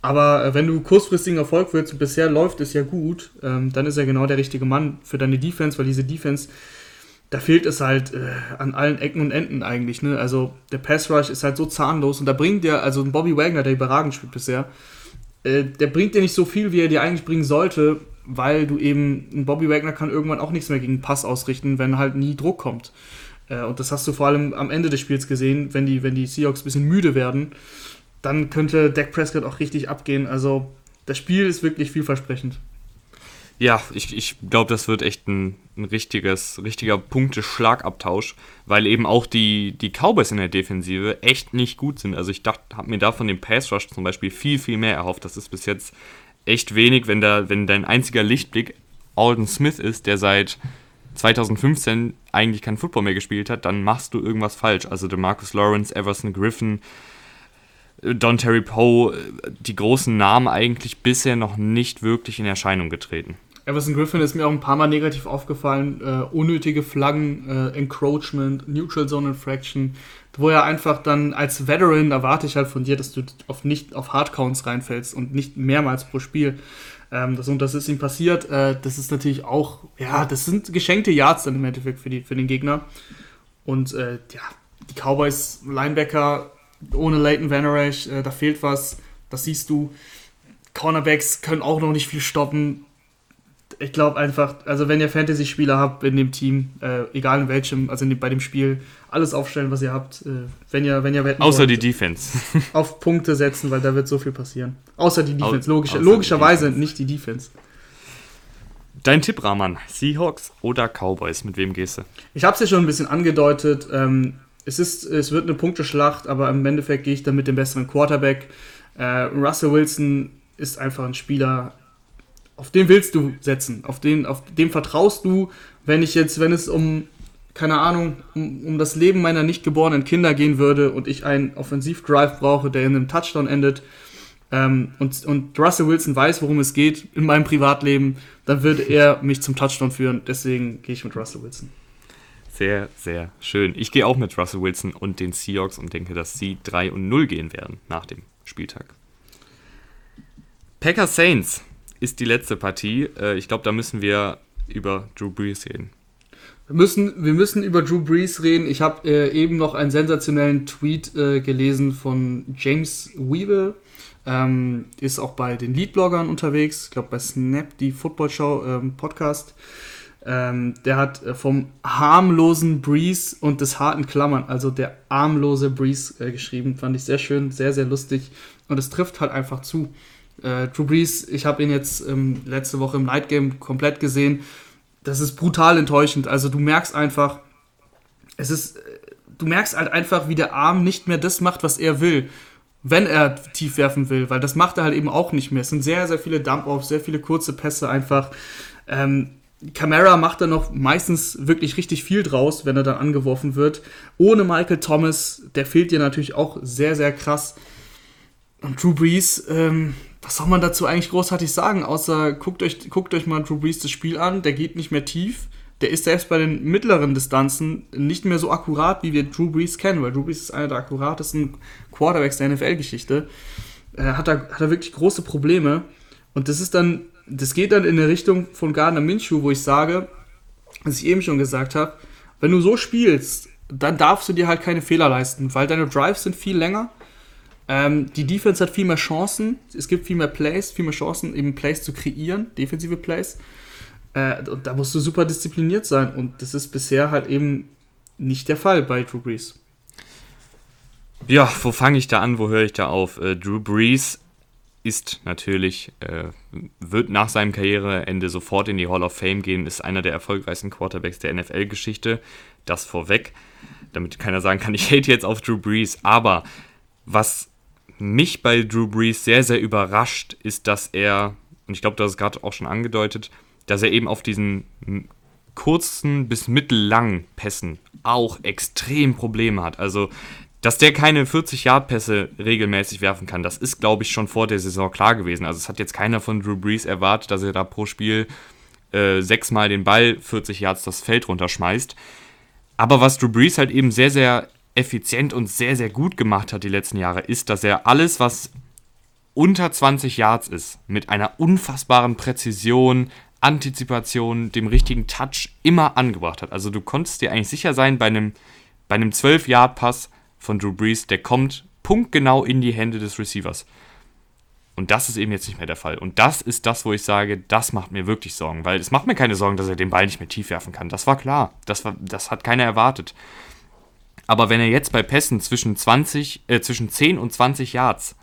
Speaker 2: Aber äh, wenn du kurzfristigen Erfolg willst und bisher läuft es ja gut, ähm, dann ist er genau der richtige Mann für deine Defense, weil diese Defense da fehlt es halt äh, an allen Ecken und Enden eigentlich. Ne? Also der Pass Rush ist halt so zahnlos und da bringt der, also ein Bobby Wagner, der überragend spielt bisher, äh, der bringt dir nicht so viel, wie er dir eigentlich bringen sollte, weil du eben, ein Bobby Wagner kann irgendwann auch nichts mehr gegen Pass ausrichten, wenn halt nie Druck kommt. Äh, und das hast du vor allem am Ende des Spiels gesehen, wenn die, wenn die Seahawks ein bisschen müde werden, dann könnte Dak Prescott auch richtig abgehen. Also das Spiel ist wirklich vielversprechend.
Speaker 1: Ja, ich, ich glaube, das wird echt ein, ein richtiges, richtiger Punkteschlagabtausch, weil eben auch die, die Cowboys in der Defensive echt nicht gut sind. Also ich dachte, habe mir da von dem Pass Rush zum Beispiel viel, viel mehr erhofft. Das ist bis jetzt echt wenig, wenn, da, wenn dein einziger Lichtblick Alden Smith ist, der seit 2015 eigentlich kein Football mehr gespielt hat, dann machst du irgendwas falsch. Also der Marcus Lawrence, Everson Griffin, äh, Don Terry Poe, äh, die großen Namen eigentlich bisher noch nicht wirklich in Erscheinung getreten.
Speaker 2: Everson Griffin ist mir auch ein paar Mal negativ aufgefallen. Äh, unnötige Flaggen, äh, Encroachment, Neutral Zone Infraction, wo er einfach dann als Veteran erwarte ich halt von dir, dass du auf nicht auf Hardcounts reinfällst und nicht mehrmals pro Spiel. Ähm, das, und das ist ihm passiert. Äh, das ist natürlich auch, ja, das sind geschenkte Yards dann im Endeffekt für, die, für den Gegner. Und äh, ja, die Cowboys Linebacker ohne Leighton Vanerash, äh, da fehlt was. Das siehst du. Cornerbacks können auch noch nicht viel stoppen. Ich glaube einfach, also wenn ihr Fantasy-Spieler habt in dem Team, äh, egal in welchem, also in, bei dem Spiel, alles aufstellen, was ihr habt. Äh, wenn ihr, wenn ihr
Speaker 1: wetten Außer wollt, die Defense.
Speaker 2: auf Punkte setzen, weil da wird so viel passieren. Außer die Defense, Logisch, logischerweise die Defense. nicht die Defense.
Speaker 1: Dein Tipp, Rahman, Seahawks oder Cowboys, mit wem gehst du?
Speaker 2: Ich habe es ja schon ein bisschen angedeutet. Ähm, es, ist, es wird eine Punkteschlacht, aber im Endeffekt gehe ich dann mit dem besseren Quarterback. Äh, Russell Wilson ist einfach ein Spieler, auf den willst du setzen, auf den, auf dem vertraust du, wenn ich jetzt, wenn es um keine Ahnung, um, um, das Leben meiner nicht geborenen Kinder gehen würde und ich einen Offensivdrive brauche, der in einem Touchdown endet, ähm, und, und Russell Wilson weiß, worum es geht in meinem Privatleben, dann würde er mich zum Touchdown führen. Deswegen gehe ich mit Russell Wilson.
Speaker 1: Sehr, sehr schön. Ich gehe auch mit Russell Wilson und den Seahawks und denke, dass sie 3 und 0 gehen werden nach dem Spieltag. Packers Saints ist die letzte Partie. Äh, ich glaube, da müssen wir über Drew Brees reden.
Speaker 2: Wir müssen, wir müssen über Drew Brees reden. Ich habe äh, eben noch einen sensationellen Tweet äh, gelesen von James Weevil. Ähm, ist auch bei den Leadbloggern unterwegs. Ich glaube bei Snap, die Football Show ähm, Podcast. Ähm, der hat äh, vom harmlosen Breeze und des harten Klammern, also der armlose Breeze äh, geschrieben. Fand ich sehr schön, sehr, sehr lustig. Und es trifft halt einfach zu. Äh, Drew Brees, ich habe ihn jetzt ähm, letzte Woche im Night Game komplett gesehen das ist brutal enttäuschend. Also du merkst einfach, es ist, du merkst halt einfach, wie der Arm nicht mehr das macht, was er will, wenn er tief werfen will, weil das macht er halt eben auch nicht mehr. Es sind sehr, sehr viele Dump-Offs, sehr viele kurze Pässe einfach. Ähm, Camara macht da noch meistens wirklich richtig viel draus, wenn er dann angeworfen wird. Ohne Michael Thomas, der fehlt dir natürlich auch sehr, sehr krass. Und Drew Brees, ähm, was soll man dazu eigentlich großartig sagen, außer guckt euch, guckt euch mal Drew Brees das Spiel an, der geht nicht mehr tief. Der ist selbst bei den mittleren Distanzen nicht mehr so akkurat, wie wir Drew Brees kennen, weil Drew Brees ist einer der akkuratesten Quarterbacks der NFL-Geschichte. Äh, hat, er, hat er wirklich große Probleme. Und das ist dann, das geht dann in eine Richtung von Gardner Minshew, wo ich sage, was ich eben schon gesagt habe, wenn du so spielst, dann darfst du dir halt keine Fehler leisten, weil deine Drives sind viel länger ähm, die Defense hat viel mehr Chancen. Es gibt viel mehr Plays, viel mehr Chancen, eben Plays zu kreieren, defensive Plays. Äh, und da musst du super diszipliniert sein. Und das ist bisher halt eben nicht der Fall bei Drew Brees.
Speaker 1: Ja, wo fange ich da an, wo höre ich da auf? Äh, Drew Brees ist natürlich, äh, wird nach seinem Karriereende sofort in die Hall of Fame gehen, ist einer der erfolgreichsten Quarterbacks der NFL-Geschichte. Das vorweg, damit keiner sagen kann, ich hate jetzt auf Drew Brees. Aber was mich bei Drew Brees sehr, sehr überrascht, ist, dass er, und ich glaube, das ist gerade auch schon angedeutet, dass er eben auf diesen kurzen bis mittellangen Pässen auch extrem Probleme hat. Also, dass der keine 40-Yard-Pässe regelmäßig werfen kann, das ist, glaube ich, schon vor der Saison klar gewesen. Also, es hat jetzt keiner von Drew Brees erwartet, dass er da pro Spiel äh, sechsmal den Ball 40 Yards das Feld runterschmeißt. Aber was Drew Brees halt eben sehr, sehr effizient und sehr, sehr gut gemacht hat die letzten Jahre, ist, dass er alles, was unter 20 Yards ist, mit einer unfassbaren Präzision, Antizipation, dem richtigen Touch immer angebracht hat. Also du konntest dir eigentlich sicher sein, bei einem, bei einem 12-Yard-Pass von Drew Brees, der kommt punktgenau in die Hände des Receivers. Und das ist eben jetzt nicht mehr der Fall. Und das ist das, wo ich sage, das macht mir wirklich Sorgen. Weil es macht mir keine Sorgen, dass er den Ball nicht mehr tief werfen kann. Das war klar. Das, war, das hat keiner erwartet. Aber wenn er jetzt bei Pässen zwischen, 20, äh, zwischen 10 und 20 Yards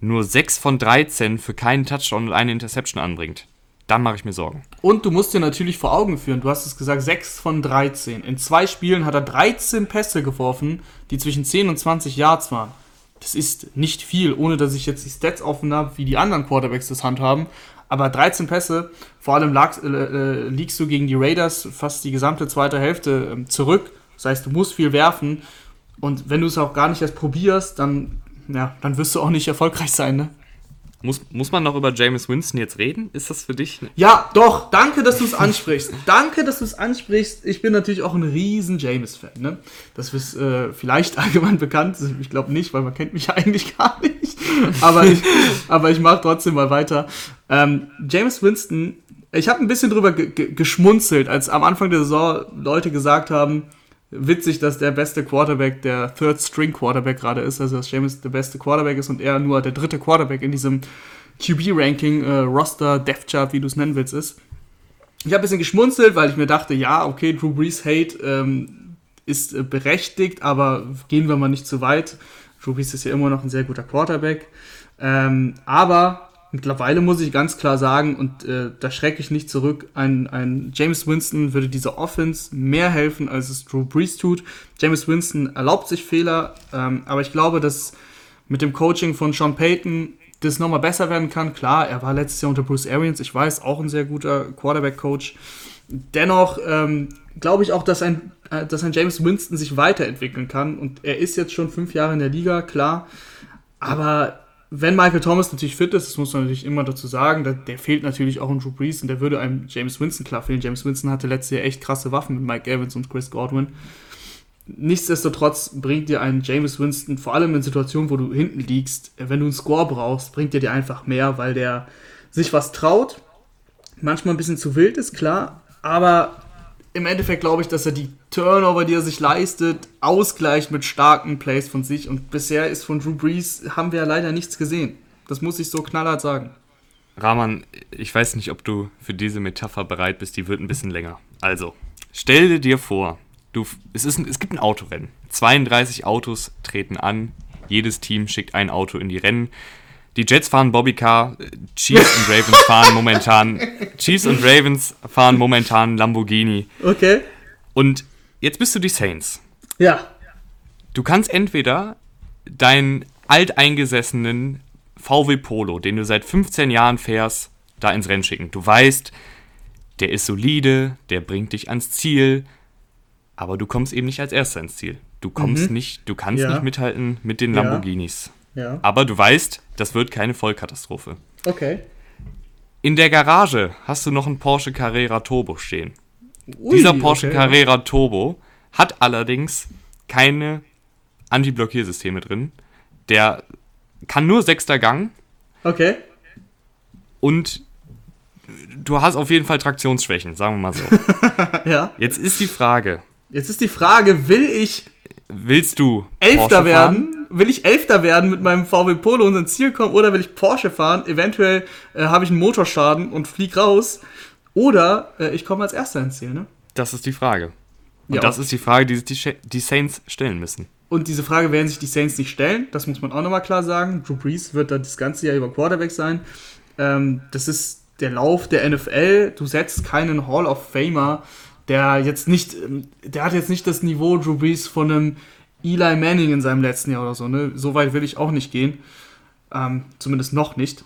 Speaker 1: nur 6 von 13 für keinen Touchdown und eine Interception anbringt, dann mache ich mir Sorgen.
Speaker 2: Und du musst dir natürlich vor Augen führen, du hast es gesagt, 6 von 13. In zwei Spielen hat er 13 Pässe geworfen, die zwischen 10 und 20 Yards waren. Das ist nicht viel, ohne dass ich jetzt die Stats offen habe, wie die anderen Quarterbacks das handhaben. Aber 13 Pässe, vor allem lag, äh, äh, liegst du gegen die Raiders fast die gesamte zweite Hälfte äh, zurück. Das heißt, du musst viel werfen. Und wenn du es auch gar nicht erst probierst, dann, ja, dann wirst du auch nicht erfolgreich sein, ne?
Speaker 1: Muss, muss man noch über James Winston jetzt reden? Ist das für dich?
Speaker 2: Ja, doch. Danke, dass du es ansprichst. danke, dass du es ansprichst. Ich bin natürlich auch ein riesen James-Fan. Ne? Das ist äh, vielleicht allgemein bekannt. Ich glaube nicht, weil man kennt mich eigentlich gar nicht. Aber ich, aber ich mache trotzdem mal weiter. Ähm, James Winston, ich habe ein bisschen drüber geschmunzelt, als am Anfang der Saison Leute gesagt haben, witzig, dass der beste Quarterback der Third String Quarterback gerade ist, also dass James der beste Quarterback ist und er nur der dritte Quarterback in diesem QB-Ranking, äh, Roster, Death Chart, wie du es nennen willst, ist. Ich habe ein bisschen geschmunzelt, weil ich mir dachte, ja, okay, Drew Brees Hate ähm, ist äh, berechtigt, aber gehen wir mal nicht zu weit. Drew Brees ist ja immer noch ein sehr guter Quarterback. Ähm, aber Mittlerweile muss ich ganz klar sagen, und äh, da schrecke ich nicht zurück, ein, ein James Winston würde dieser Offense mehr helfen, als es Drew Brees tut. James Winston erlaubt sich Fehler, ähm, aber ich glaube, dass mit dem Coaching von Sean Payton das nochmal besser werden kann. Klar, er war letztes Jahr unter Bruce Arians, ich weiß, auch ein sehr guter Quarterback-Coach. Dennoch ähm, glaube ich auch, dass ein, äh, dass ein James Winston sich weiterentwickeln kann. Und er ist jetzt schon fünf Jahre in der Liga, klar. Aber wenn Michael Thomas natürlich fit ist, das muss man natürlich immer dazu sagen, der, der fehlt natürlich auch ein Drew Brees und der würde einem James Winston klar fehlen. James Winston hatte letztes Jahr echt krasse Waffen mit Mike Evans und Chris Godwin. Nichtsdestotrotz bringt dir ein James Winston, vor allem in Situationen, wo du hinten liegst, wenn du einen Score brauchst, bringt er dir einfach mehr, weil der sich was traut. Manchmal ein bisschen zu wild ist, klar, aber im Endeffekt glaube ich, dass er die Turnover, die er sich leistet, ausgleicht mit starken Plays von sich. Und bisher ist von Drew Brees, haben wir ja leider nichts gesehen. Das muss ich so knallhart sagen.
Speaker 1: Rahman, ich weiß nicht, ob du für diese Metapher bereit bist, die wird ein bisschen länger. Also, stell dir vor, du, es, ist ein, es gibt ein Autorennen. 32 Autos treten an, jedes Team schickt ein Auto in die Rennen. Die Jets fahren Bobbycar, Chiefs und Ravens fahren momentan Chiefs und Ravens fahren momentan Lamborghini.
Speaker 2: Okay.
Speaker 1: Und jetzt bist du die Saints.
Speaker 2: Ja.
Speaker 1: Du kannst entweder deinen alteingesessenen VW Polo, den du seit 15 Jahren fährst, da ins Rennen schicken. Du weißt, der ist solide, der bringt dich ans Ziel, aber du kommst eben nicht als Erster ins Ziel. Du kommst mhm. nicht, du kannst ja. nicht mithalten mit den Lamborghinis.
Speaker 2: Ja.
Speaker 1: Aber du weißt, das wird keine Vollkatastrophe.
Speaker 2: Okay.
Speaker 1: In der Garage hast du noch einen Porsche Carrera Turbo stehen. Ui, Dieser Porsche okay, Carrera ja. Turbo hat allerdings keine Anti-Blockiersysteme drin. Der kann nur sechster Gang.
Speaker 2: Okay.
Speaker 1: Und du hast auf jeden Fall Traktionsschwächen, sagen wir mal so.
Speaker 2: ja.
Speaker 1: Jetzt ist die Frage.
Speaker 2: Jetzt ist die Frage, will ich.
Speaker 1: Willst du
Speaker 2: Elfter werden? Will ich Elfter werden mit meinem VW Polo und ins Ziel kommen oder will ich Porsche fahren? Eventuell äh, habe ich einen Motorschaden und flieg raus. Oder äh, ich komme als Erster ins Ziel, ne?
Speaker 1: Das ist die Frage. Und ja. das ist die Frage, die sich die, die Saints stellen müssen.
Speaker 2: Und diese Frage werden sich die Saints nicht stellen. Das muss man auch nochmal klar sagen. Drew Brees wird dann das ganze Jahr über Quarterback sein. Ähm, das ist der Lauf der NFL. Du setzt keinen Hall of Famer, der jetzt nicht, ähm, der hat jetzt nicht das Niveau Drew Brees von einem Eli Manning in seinem letzten Jahr oder so. Ne? So weit will ich auch nicht gehen. Ähm, zumindest noch nicht.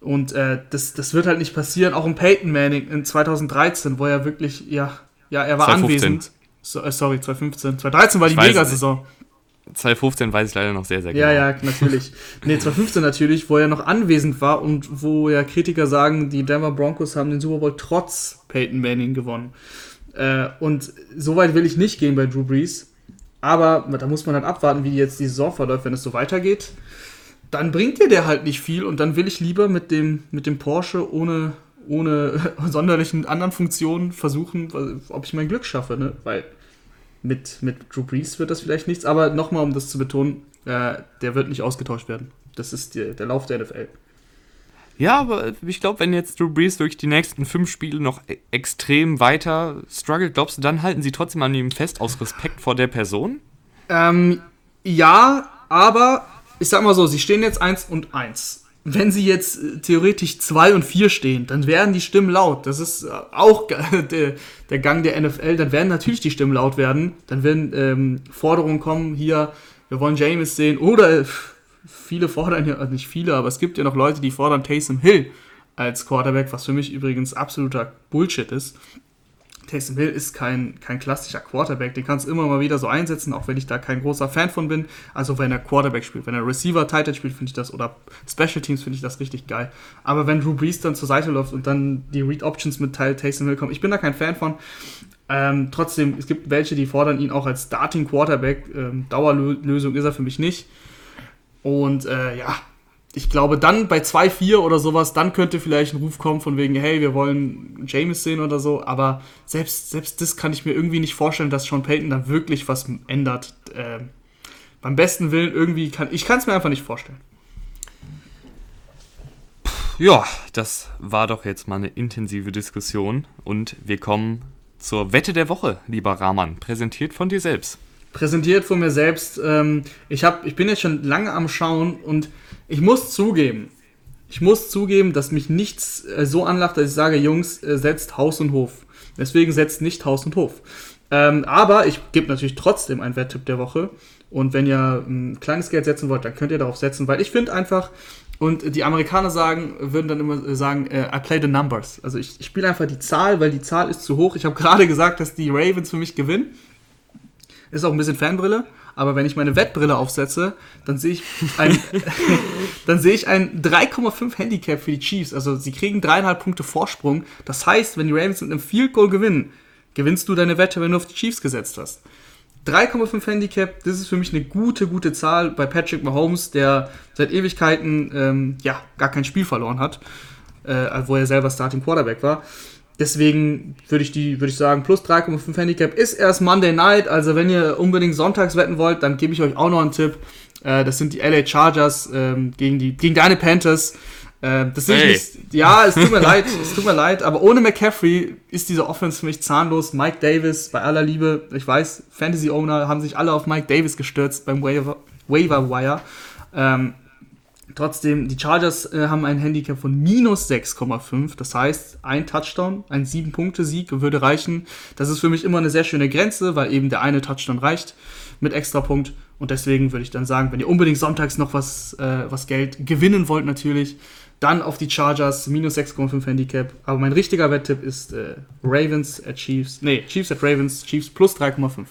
Speaker 2: Und äh, das, das wird halt nicht passieren. Auch in Peyton Manning in 2013, wo er wirklich, ja, ja, er war 2015. anwesend. So, äh, sorry, 2015. 2013 war die Mega-Saison.
Speaker 1: 2015 weiß ich leider noch sehr, sehr
Speaker 2: genau. Ja, ja, natürlich. nee, 2015 natürlich, wo er noch anwesend war und wo ja Kritiker sagen, die Denver Broncos haben den Super Bowl trotz Peyton Manning gewonnen. Äh, und so weit will ich nicht gehen bei Drew Brees. Aber da muss man dann abwarten, wie jetzt die Saison verläuft, wenn es so weitergeht. Dann bringt dir der halt nicht viel und dann will ich lieber mit dem, mit dem Porsche ohne, ohne sonderlichen anderen Funktionen versuchen, ob ich mein Glück schaffe, ne? Weil mit, mit Drew Brees wird das vielleicht nichts, aber nochmal, um das zu betonen, äh, der wird nicht ausgetauscht werden. Das ist die, der Lauf der NFL.
Speaker 1: Ja, aber ich glaube, wenn jetzt Drew Brees durch die nächsten fünf Spiele noch e extrem weiter struggelt, glaubst du, dann halten sie trotzdem an ihm fest aus Respekt vor der Person?
Speaker 2: Ähm, ja, aber ich sag mal so, sie stehen jetzt 1 und 1. Wenn sie jetzt äh, theoretisch 2 und 4 stehen, dann werden die Stimmen laut. Das ist äh, auch der, der, Gang der NFL. Dann werden natürlich die Stimmen laut werden. Dann werden ähm, Forderungen kommen, hier, wir wollen James sehen. Oder viele fordern ja, also nicht viele, aber es gibt ja noch Leute, die fordern Taysom Hill als Quarterback, was für mich übrigens absoluter Bullshit ist. Taysom Hill ist kein, kein klassischer Quarterback, den kannst du immer mal wieder so einsetzen, auch wenn ich da kein großer Fan von bin. Also wenn er Quarterback spielt, wenn er Receiver, Tight End spielt, finde ich das, oder Special Teams finde ich das richtig geil. Aber wenn Drew Brees dann zur Seite läuft und dann die Read Options mit Teil Taysom Hill kommen, ich bin da kein Fan von. Ähm, trotzdem, es gibt welche, die fordern ihn auch als Starting Quarterback. Ähm, Dauerlösung ist er für mich nicht. Und äh, ja, ich glaube, dann bei 2-4 oder sowas, dann könnte vielleicht ein Ruf kommen von wegen, hey, wir wollen James sehen oder so. Aber selbst, selbst das kann ich mir irgendwie nicht vorstellen, dass Sean Payton da wirklich was ändert. Äh, beim besten Willen irgendwie kann ich kann es mir einfach nicht vorstellen.
Speaker 1: Ja, das war doch jetzt mal eine intensive Diskussion und wir kommen zur Wette der Woche, lieber Rahman, präsentiert von dir selbst.
Speaker 2: Präsentiert von mir selbst. Ähm, ich, hab, ich bin jetzt schon lange am Schauen und ich muss zugeben, ich muss zugeben, dass mich nichts äh, so anlacht, dass ich sage, Jungs, äh, setzt Haus und Hof. Deswegen setzt nicht Haus und Hof. Ähm, aber ich gebe natürlich trotzdem einen Wetttipp der Woche. Und wenn ihr ein kleines Geld setzen wollt, dann könnt ihr darauf setzen, weil ich finde einfach, und die Amerikaner sagen, würden dann immer sagen, äh, I play the numbers. Also ich, ich spiele einfach die Zahl, weil die Zahl ist zu hoch. Ich habe gerade gesagt, dass die Ravens für mich gewinnen. Ist auch ein bisschen Fanbrille aber wenn ich meine Wettbrille aufsetze, dann sehe ich ein, dann sehe ich ein 3,5 Handicap für die Chiefs. Also sie kriegen dreieinhalb Punkte Vorsprung. Das heißt, wenn die Ravens mit einem Field Goal gewinnen, gewinnst du deine Wette, wenn du auf die Chiefs gesetzt hast. 3,5 Handicap, das ist für mich eine gute, gute Zahl bei Patrick Mahomes, der seit Ewigkeiten ähm, ja, gar kein Spiel verloren hat, äh, wo er selber Starting Quarterback war. Deswegen würde ich die, würde ich sagen, plus 3,5 Handicap ist erst Monday Night. Also wenn ihr unbedingt sonntags wetten wollt, dann gebe ich euch auch noch einen Tipp. Äh, das sind die LA Chargers ähm, gegen die, gegen deine Panthers. Äh, das hey. nicht, ja, es tut mir leid, es tut mir leid, aber ohne McCaffrey ist diese Offense für mich zahnlos. Mike Davis, bei aller Liebe, ich weiß, Fantasy Owner haben sich alle auf Mike Davis gestürzt beim Waiver, Waiver Wire. Ähm, Trotzdem, die Chargers äh, haben ein Handicap von minus 6,5. Das heißt, ein Touchdown, ein 7-Punkte-Sieg würde reichen. Das ist für mich immer eine sehr schöne Grenze, weil eben der eine Touchdown reicht mit Extrapunkt. Und deswegen würde ich dann sagen, wenn ihr unbedingt sonntags noch was, äh, was Geld gewinnen wollt, natürlich, dann auf die Chargers, minus 6,5 Handicap. Aber mein richtiger Wetttipp ist äh, Ravens at Chiefs. Nee, Chiefs at Ravens, Chiefs plus 3,5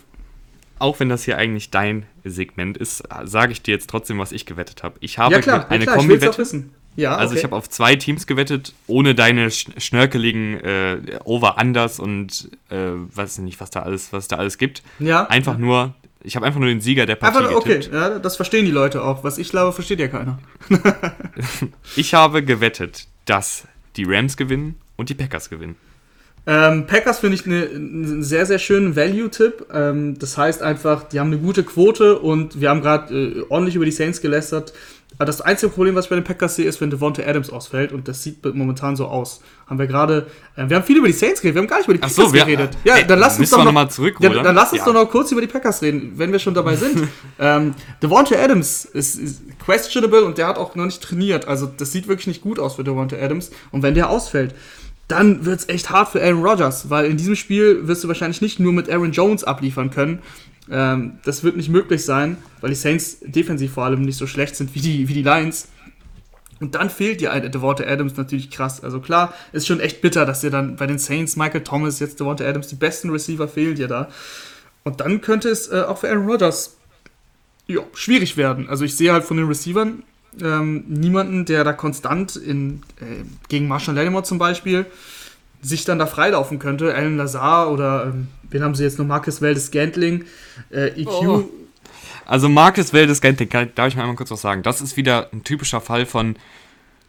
Speaker 1: auch wenn das hier eigentlich dein Segment ist, sage ich dir jetzt trotzdem, was ich gewettet habe. Ich habe ja, klar, eine ja, Kombi-Wette. Ja, also okay. ich habe auf zwei Teams gewettet, ohne deine schnörkeligen äh, Over-Unders und äh, weiß nicht, was da alles, was da alles gibt. Ja. Einfach nur, ich habe einfach nur den Sieger der Partie einfach,
Speaker 2: Okay, ja, das verstehen die Leute auch. Was ich glaube, versteht ja keiner.
Speaker 1: ich habe gewettet, dass die Rams gewinnen und die Packers gewinnen.
Speaker 2: Ähm, Packers finde ich einen ne sehr, sehr schönen Value-Tipp. Ähm, das heißt einfach, die haben eine gute Quote und wir haben gerade äh, ordentlich über die Saints gelästert. Aber das einzige Problem, was ich bei den Packers sehe, ist, wenn Devonta Adams ausfällt und das sieht momentan so aus. Haben wir gerade, äh, wir haben viel über die Saints geredet, wir haben gar nicht über die Packers so, wir, geredet.
Speaker 1: Ja, ey, dann lass uns doch noch, mal zurück,
Speaker 2: ja, dann lass uns ja. doch noch kurz über die Packers reden, wenn wir schon dabei sind. ähm, Devonta Adams ist, ist, questionable und der hat auch noch nicht trainiert. Also das sieht wirklich nicht gut aus für Devonta Adams. Und wenn der ausfällt, dann wird es echt hart für Aaron Rodgers, weil in diesem Spiel wirst du wahrscheinlich nicht nur mit Aaron Jones abliefern können. Ähm, das wird nicht möglich sein, weil die Saints defensiv vor allem nicht so schlecht sind wie die, wie die Lions. Und dann fehlt dir Devonta Adams natürlich krass. Also klar, ist schon echt bitter, dass dir dann bei den Saints Michael Thomas, jetzt Devonta Adams, die besten Receiver fehlt dir da. Und dann könnte es äh, auch für Aaron Rodgers ja, schwierig werden. Also ich sehe halt von den Receivern ähm, niemanden, der da konstant in, äh, gegen Marshall Lattimore zum Beispiel sich dann da freilaufen könnte. Alan Lazar oder ähm, wen haben sie jetzt noch? Marcus Weldes Gantling, äh, EQ. Oh.
Speaker 1: Also Marcus Weldes Gantling, darf ich mal einmal kurz was sagen? Das ist wieder ein typischer Fall von,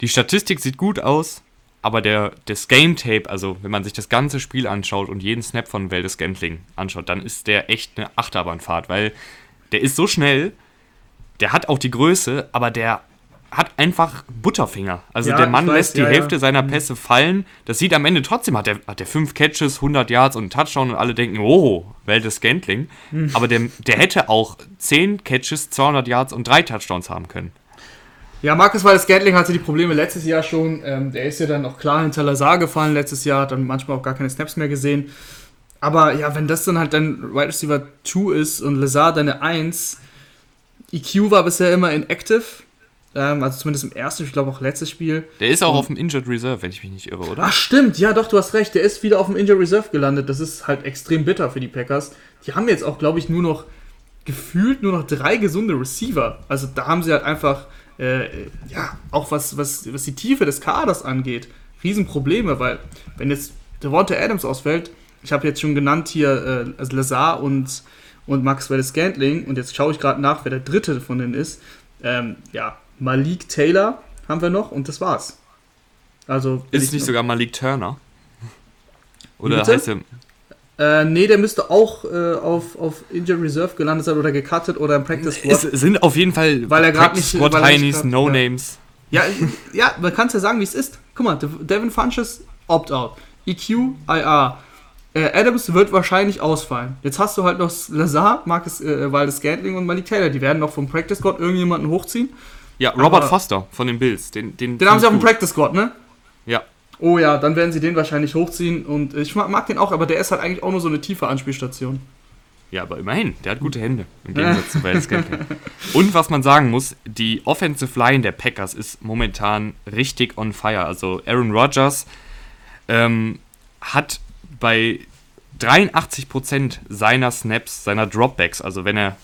Speaker 1: die Statistik sieht gut aus, aber der, das Game Tape, also wenn man sich das ganze Spiel anschaut und jeden Snap von Weldes Gantling anschaut, dann ist der echt eine Achterbahnfahrt, weil der ist so schnell, der hat auch die Größe, aber der hat einfach Butterfinger. Also ja, der Mann weiß, lässt die ja, Hälfte ja. seiner mhm. Pässe fallen. Das sieht am Ende trotzdem, hat er hat der fünf Catches, 100 Yards und einen Touchdown und alle denken, oh, Welt des Scantling. Mhm. Aber der, der hätte auch 10 Catches, 200 Yards und drei Touchdowns haben können.
Speaker 2: Ja, Marcus Waldes Scantling hatte die Probleme letztes Jahr schon. Ähm, der ist ja dann auch klar hinter Lazar gefallen letztes Jahr, hat dann manchmal auch gar keine Snaps mehr gesehen. Aber ja, wenn das dann halt dein Right Receiver 2 ist und Lazar deine 1, EQ war bisher immer inactive ähm, also zumindest im ersten, ich glaube auch letztes Spiel.
Speaker 1: Der ist auch Und, auf dem Injured Reserve, wenn ich mich nicht irre, oder?
Speaker 2: Ach stimmt, ja doch, du hast recht, der ist wieder auf dem Injured Reserve gelandet. Das ist halt extrem bitter für die Packers. Die haben jetzt auch, glaube ich, nur noch gefühlt nur noch drei gesunde Receiver. Also da haben sie halt einfach, äh, ja, auch was, was, was die Tiefe des Kaders angeht, Riesenprobleme, weil wenn jetzt Devonta Adams ausfällt, ich habe jetzt schon genannt hier äh, also Lazar und, und Maxwell Scantling und jetzt schaue ich gerade nach, wer der dritte von denen ist. Ähm, ja, Malik Taylor haben wir noch und das war's. Also
Speaker 1: ist es nicht sogar Malik Turner? Oder heißt er
Speaker 2: äh, nee, der müsste auch äh, auf, auf Injured Reserve gelandet sein oder gecuttet oder im Practice
Speaker 1: Squad. Es sind auf jeden Fall
Speaker 2: weil er gerade nicht
Speaker 1: Squad Heinies, No Names.
Speaker 2: Ja, ja, man kann es ja sagen, wie es ist. Guck mal, Devin Funches Opt-out. EQ, IR. Äh, Adams wird wahrscheinlich ausfallen. Jetzt hast du halt noch Lazar, Marcus äh, Waldes Scantling und Malik Taylor. Die werden noch vom Practice Squad irgendjemanden hochziehen.
Speaker 1: Ja, Robert Aber Foster von den Bills. Den,
Speaker 2: den, den haben sie auf dem Practice Squad, ne?
Speaker 1: Ja.
Speaker 2: Oh ja, dann werden sie den wahrscheinlich hochziehen und ich mag, mag, den auch, aber der ist halt eigentlich auch nur so eine tiefe Anspielstation.
Speaker 1: Ja, aber immerhin, der hat gute Hände im Gegensatz zu Valdez Und was man sagen muss, die Offensive Line der Packers ist momentan richtig on fire. Also Aaron Rodgers ähm, hat bei 83% seiner Snaps, seiner Dropbacks, also wenn er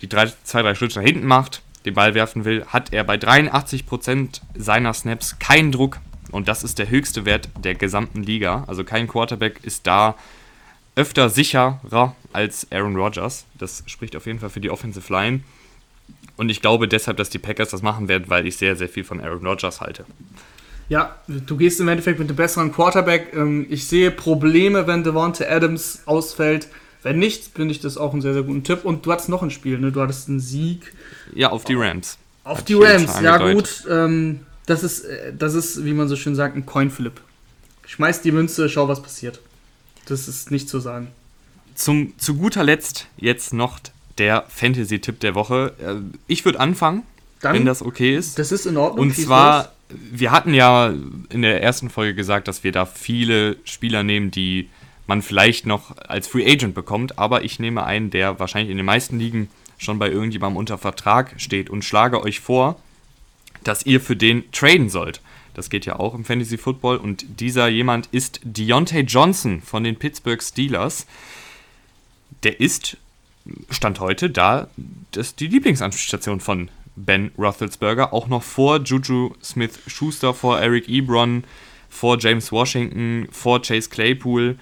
Speaker 1: die drei, zwei, drei Schritte nach hinten macht, den Ball werfen will, hat er bei 83% seiner Snaps keinen Druck und das ist der höchste Wert der gesamten Liga. Also kein Quarterback ist da öfter sicherer als Aaron Rodgers. Das spricht auf jeden Fall für die Offensive Line. Und ich glaube deshalb, dass die Packers das machen werden, weil ich sehr, sehr viel von Aaron Rodgers halte.
Speaker 2: Ja, du gehst im Endeffekt mit einem besseren Quarterback. Ähm, ich sehe Probleme, wenn Devonta Adams ausfällt. Wenn nicht, finde ich das auch einen sehr, sehr guten Tipp. Und du hattest noch ein Spiel, ne? Du hattest einen Sieg.
Speaker 1: Ja, auf die Rams.
Speaker 2: Auf die Rams, ja gut. Ähm, das ist, äh, das ist, wie man so schön sagt, ein Coinflip. Schmeiß die Münze, schau, was passiert. Das ist nicht zu sagen.
Speaker 1: Zum, zu guter Letzt jetzt noch der Fantasy-Tipp der Woche. Äh, ich würde anfangen, Dann, wenn das okay ist.
Speaker 2: Das ist in Ordnung.
Speaker 1: Und zwar, wir hatten ja in der ersten Folge gesagt, dass wir da viele Spieler nehmen, die man vielleicht noch als Free Agent bekommt, aber ich nehme einen, der wahrscheinlich in den meisten Ligen schon bei irgendjemandem unter Vertrag steht und schlage euch vor, dass ihr für den traden sollt. Das geht ja auch im Fantasy Football. Und dieser jemand ist Deontay Johnson von den Pittsburgh Steelers. Der ist, Stand heute, da das die Lieblingsanspielstation von Ben Roethlisberger. Auch noch vor Juju Smith-Schuster, vor Eric Ebron, vor James Washington, vor Chase Claypool.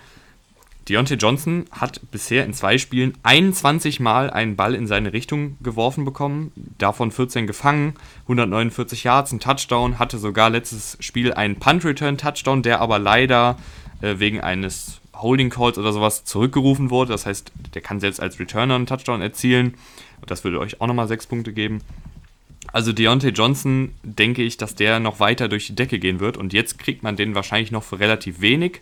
Speaker 1: Deontay Johnson hat bisher in zwei Spielen 21 Mal einen Ball in seine Richtung geworfen bekommen, davon 14 gefangen, 149 Yards, ein Touchdown, hatte sogar letztes Spiel einen Punt-Return-Touchdown, der aber leider äh, wegen eines Holding Calls oder sowas zurückgerufen wurde. Das heißt, der kann selbst als Returner einen Touchdown erzielen. Und das würde euch auch nochmal sechs Punkte geben. Also Deontay Johnson denke ich, dass der noch weiter durch die Decke gehen wird. Und jetzt kriegt man den wahrscheinlich noch für relativ wenig.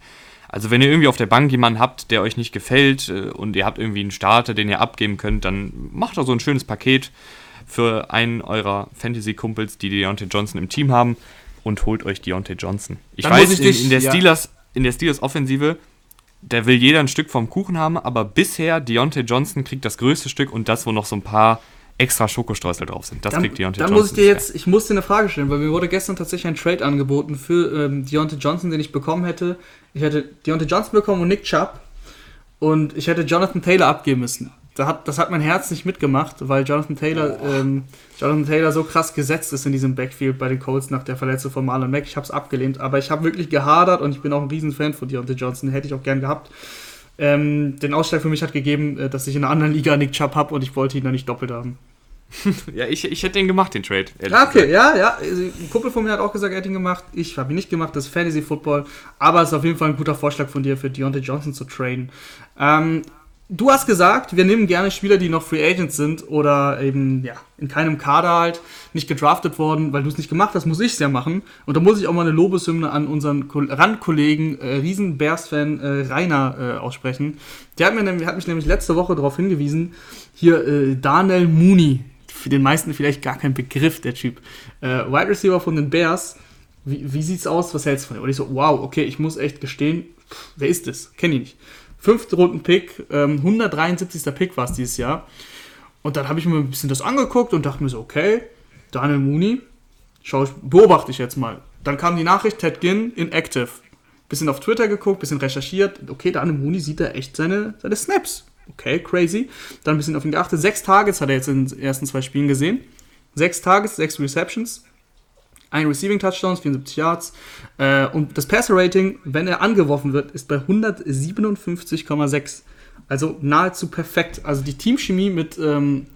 Speaker 1: Also wenn ihr irgendwie auf der Bank jemanden habt, der euch nicht gefällt äh, und ihr habt irgendwie einen Starter, den ihr abgeben könnt, dann macht doch so ein schönes Paket für einen eurer Fantasy-Kumpels, die Deontay Johnson im Team haben und holt euch Deontay Johnson. Ich dann weiß, ich dich, in, in, der ja. Steelers, in der Steelers-Offensive, da will jeder ein Stück vom Kuchen haben, aber bisher Deontay Johnson kriegt das größte Stück und das, wo noch so ein paar extra Schokostreusel drauf sind. Das
Speaker 2: dann,
Speaker 1: kriegt Deontay
Speaker 2: dann Johnson. Dann muss ich dir jetzt, ich muss dir eine Frage stellen, weil mir wurde gestern tatsächlich ein Trade angeboten für ähm, Deontay Johnson, den ich bekommen hätte. Ich hätte Deontay Johnson bekommen und Nick Chubb und ich hätte Jonathan Taylor abgeben müssen. Da hat, das hat mein Herz nicht mitgemacht, weil Jonathan Taylor, ähm, Jonathan Taylor so krass gesetzt ist in diesem Backfield bei den Colts nach der Verletzung von Marlon Mack. Ich habe es abgelehnt, aber ich habe wirklich gehadert und ich bin auch ein Riesenfan von Deontay Johnson. Hätte ich auch gern gehabt. Ähm, den Ausschlag für mich hat gegeben, äh, dass ich in einer anderen Liga Nick Chubb habe und ich wollte ihn da nicht doppelt haben.
Speaker 1: ja, ich, ich hätte den gemacht, den Trade.
Speaker 2: Ja, okay, gesagt. ja, ja. Ein Kumpel von mir hat auch gesagt, er hätte ihn gemacht. Ich habe ihn nicht gemacht, das ist Fantasy Football. Aber es ist auf jeden Fall ein guter Vorschlag von dir, für Deontay Johnson zu traden. Ähm, du hast gesagt, wir nehmen gerne Spieler, die noch Free Agents sind oder eben ja, in keinem Kader halt nicht gedraftet worden, weil du es nicht gemacht hast, muss ich es ja machen. Und da muss ich auch mal eine Lobeshymne an unseren Randkollegen, äh, riesen Bears-Fan äh, Rainer äh, aussprechen. Der hat, mir hat mich nämlich letzte Woche darauf hingewiesen, hier äh, Daniel Mooney, für den meisten vielleicht gar kein Begriff, der Typ. Äh, Wide Receiver von den Bears. Wie, wie sieht's aus? Was hältst du von ihm? Und ich so, wow, okay, ich muss echt gestehen, pff, wer ist das? Kenn ich nicht. Fünfte Runden Pick, ähm, 173. Pick war es dieses Jahr. Und dann habe ich mir ein bisschen das angeguckt und dachte mir so, okay, Daniel Mooney, Schau ich, beobachte ich jetzt mal. Dann kam die Nachricht, Ted Ginn inactive. Bisschen auf Twitter geguckt, bisschen recherchiert. Okay, Daniel Mooney sieht da echt seine, seine Snaps. Okay, crazy. Dann ein bisschen auf ihn geachtet. Sechs Targets hat er jetzt in den ersten zwei Spielen gesehen. Sechs Targets, sechs Receptions. Ein Receiving Touchdowns, 74 Yards. Äh, und das Passer Rating, wenn er angeworfen wird, ist bei 157,6. Also nahezu perfekt. Also die Teamchemie mit, ähm,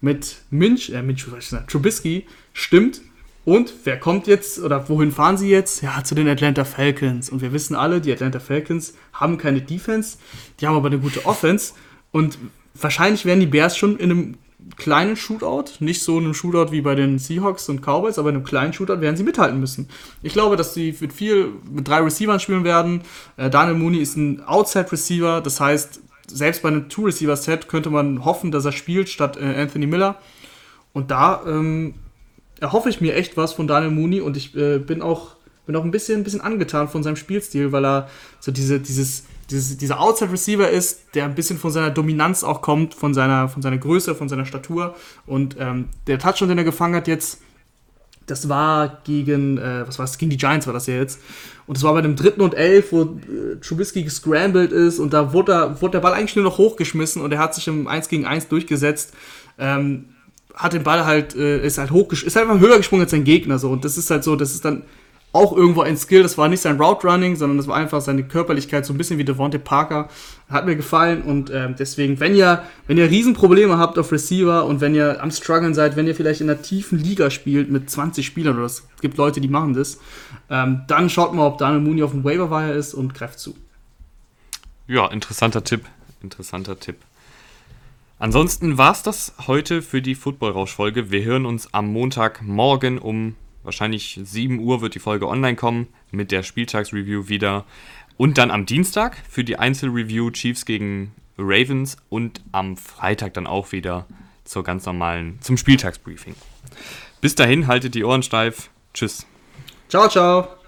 Speaker 2: mit Minch, äh, Minch, was ich sagen, Trubisky stimmt. Und wer kommt jetzt oder wohin fahren sie jetzt? Ja, zu den Atlanta Falcons. Und wir wissen alle, die Atlanta Falcons haben keine Defense, die haben aber eine gute Offense. Und wahrscheinlich werden die Bears schon in einem kleinen Shootout, nicht so einem Shootout wie bei den Seahawks und Cowboys, aber in einem kleinen Shootout werden sie mithalten müssen. Ich glaube, dass sie mit viel, mit drei Receivern spielen werden. Äh, Daniel Mooney ist ein Outside-Receiver, das heißt, selbst bei einem Two-Receiver-Set könnte man hoffen, dass er spielt statt äh, Anthony Miller. Und da ähm, erhoffe ich mir echt was von Daniel Mooney und ich äh, bin auch bin auch ein bisschen, ein bisschen angetan von seinem Spielstil, weil er so diese, dieses, dieses, dieser Outside Receiver ist, der ein bisschen von seiner Dominanz auch kommt, von seiner, von seiner Größe, von seiner Statur. Und ähm, der Touchdown, den er gefangen hat jetzt, das war gegen, äh, was war es, gegen die Giants war das ja jetzt. Und das war bei dem dritten und elf, wo äh, Trubisky gescrambled ist und da wurde, wurde der Ball eigentlich nur noch hochgeschmissen und er hat sich im 1 gegen 1 durchgesetzt. Ähm, hat den Ball halt, äh, ist halt hochgesch ist halt einfach höher gesprungen als sein Gegner so. Und das ist halt so, das ist dann auch irgendwo ein Skill. Das war nicht sein Route Running, sondern das war einfach seine Körperlichkeit, so ein bisschen wie Devontae Parker. Hat mir gefallen und äh, deswegen, wenn ihr, wenn ihr Riesenprobleme habt auf Receiver und wenn ihr am struggeln seid, wenn ihr vielleicht in einer tiefen Liga spielt mit 20 Spielern oder es gibt Leute, die machen das, ähm, dann schaut mal, ob Daniel Mooney auf dem Waiver Wire ist und greift zu.
Speaker 1: Ja, interessanter Tipp. Interessanter Tipp. Ansonsten war es das heute für die Football-Rausch-Folge. Wir hören uns am Montagmorgen um wahrscheinlich 7 Uhr wird die Folge online kommen mit der Spieltagsreview wieder. Und dann am Dienstag für die Einzelreview Chiefs gegen Ravens und am Freitag dann auch wieder zur ganz normalen, zum Spieltagsbriefing. Bis dahin, haltet die Ohren steif. Tschüss.
Speaker 2: Ciao, ciao.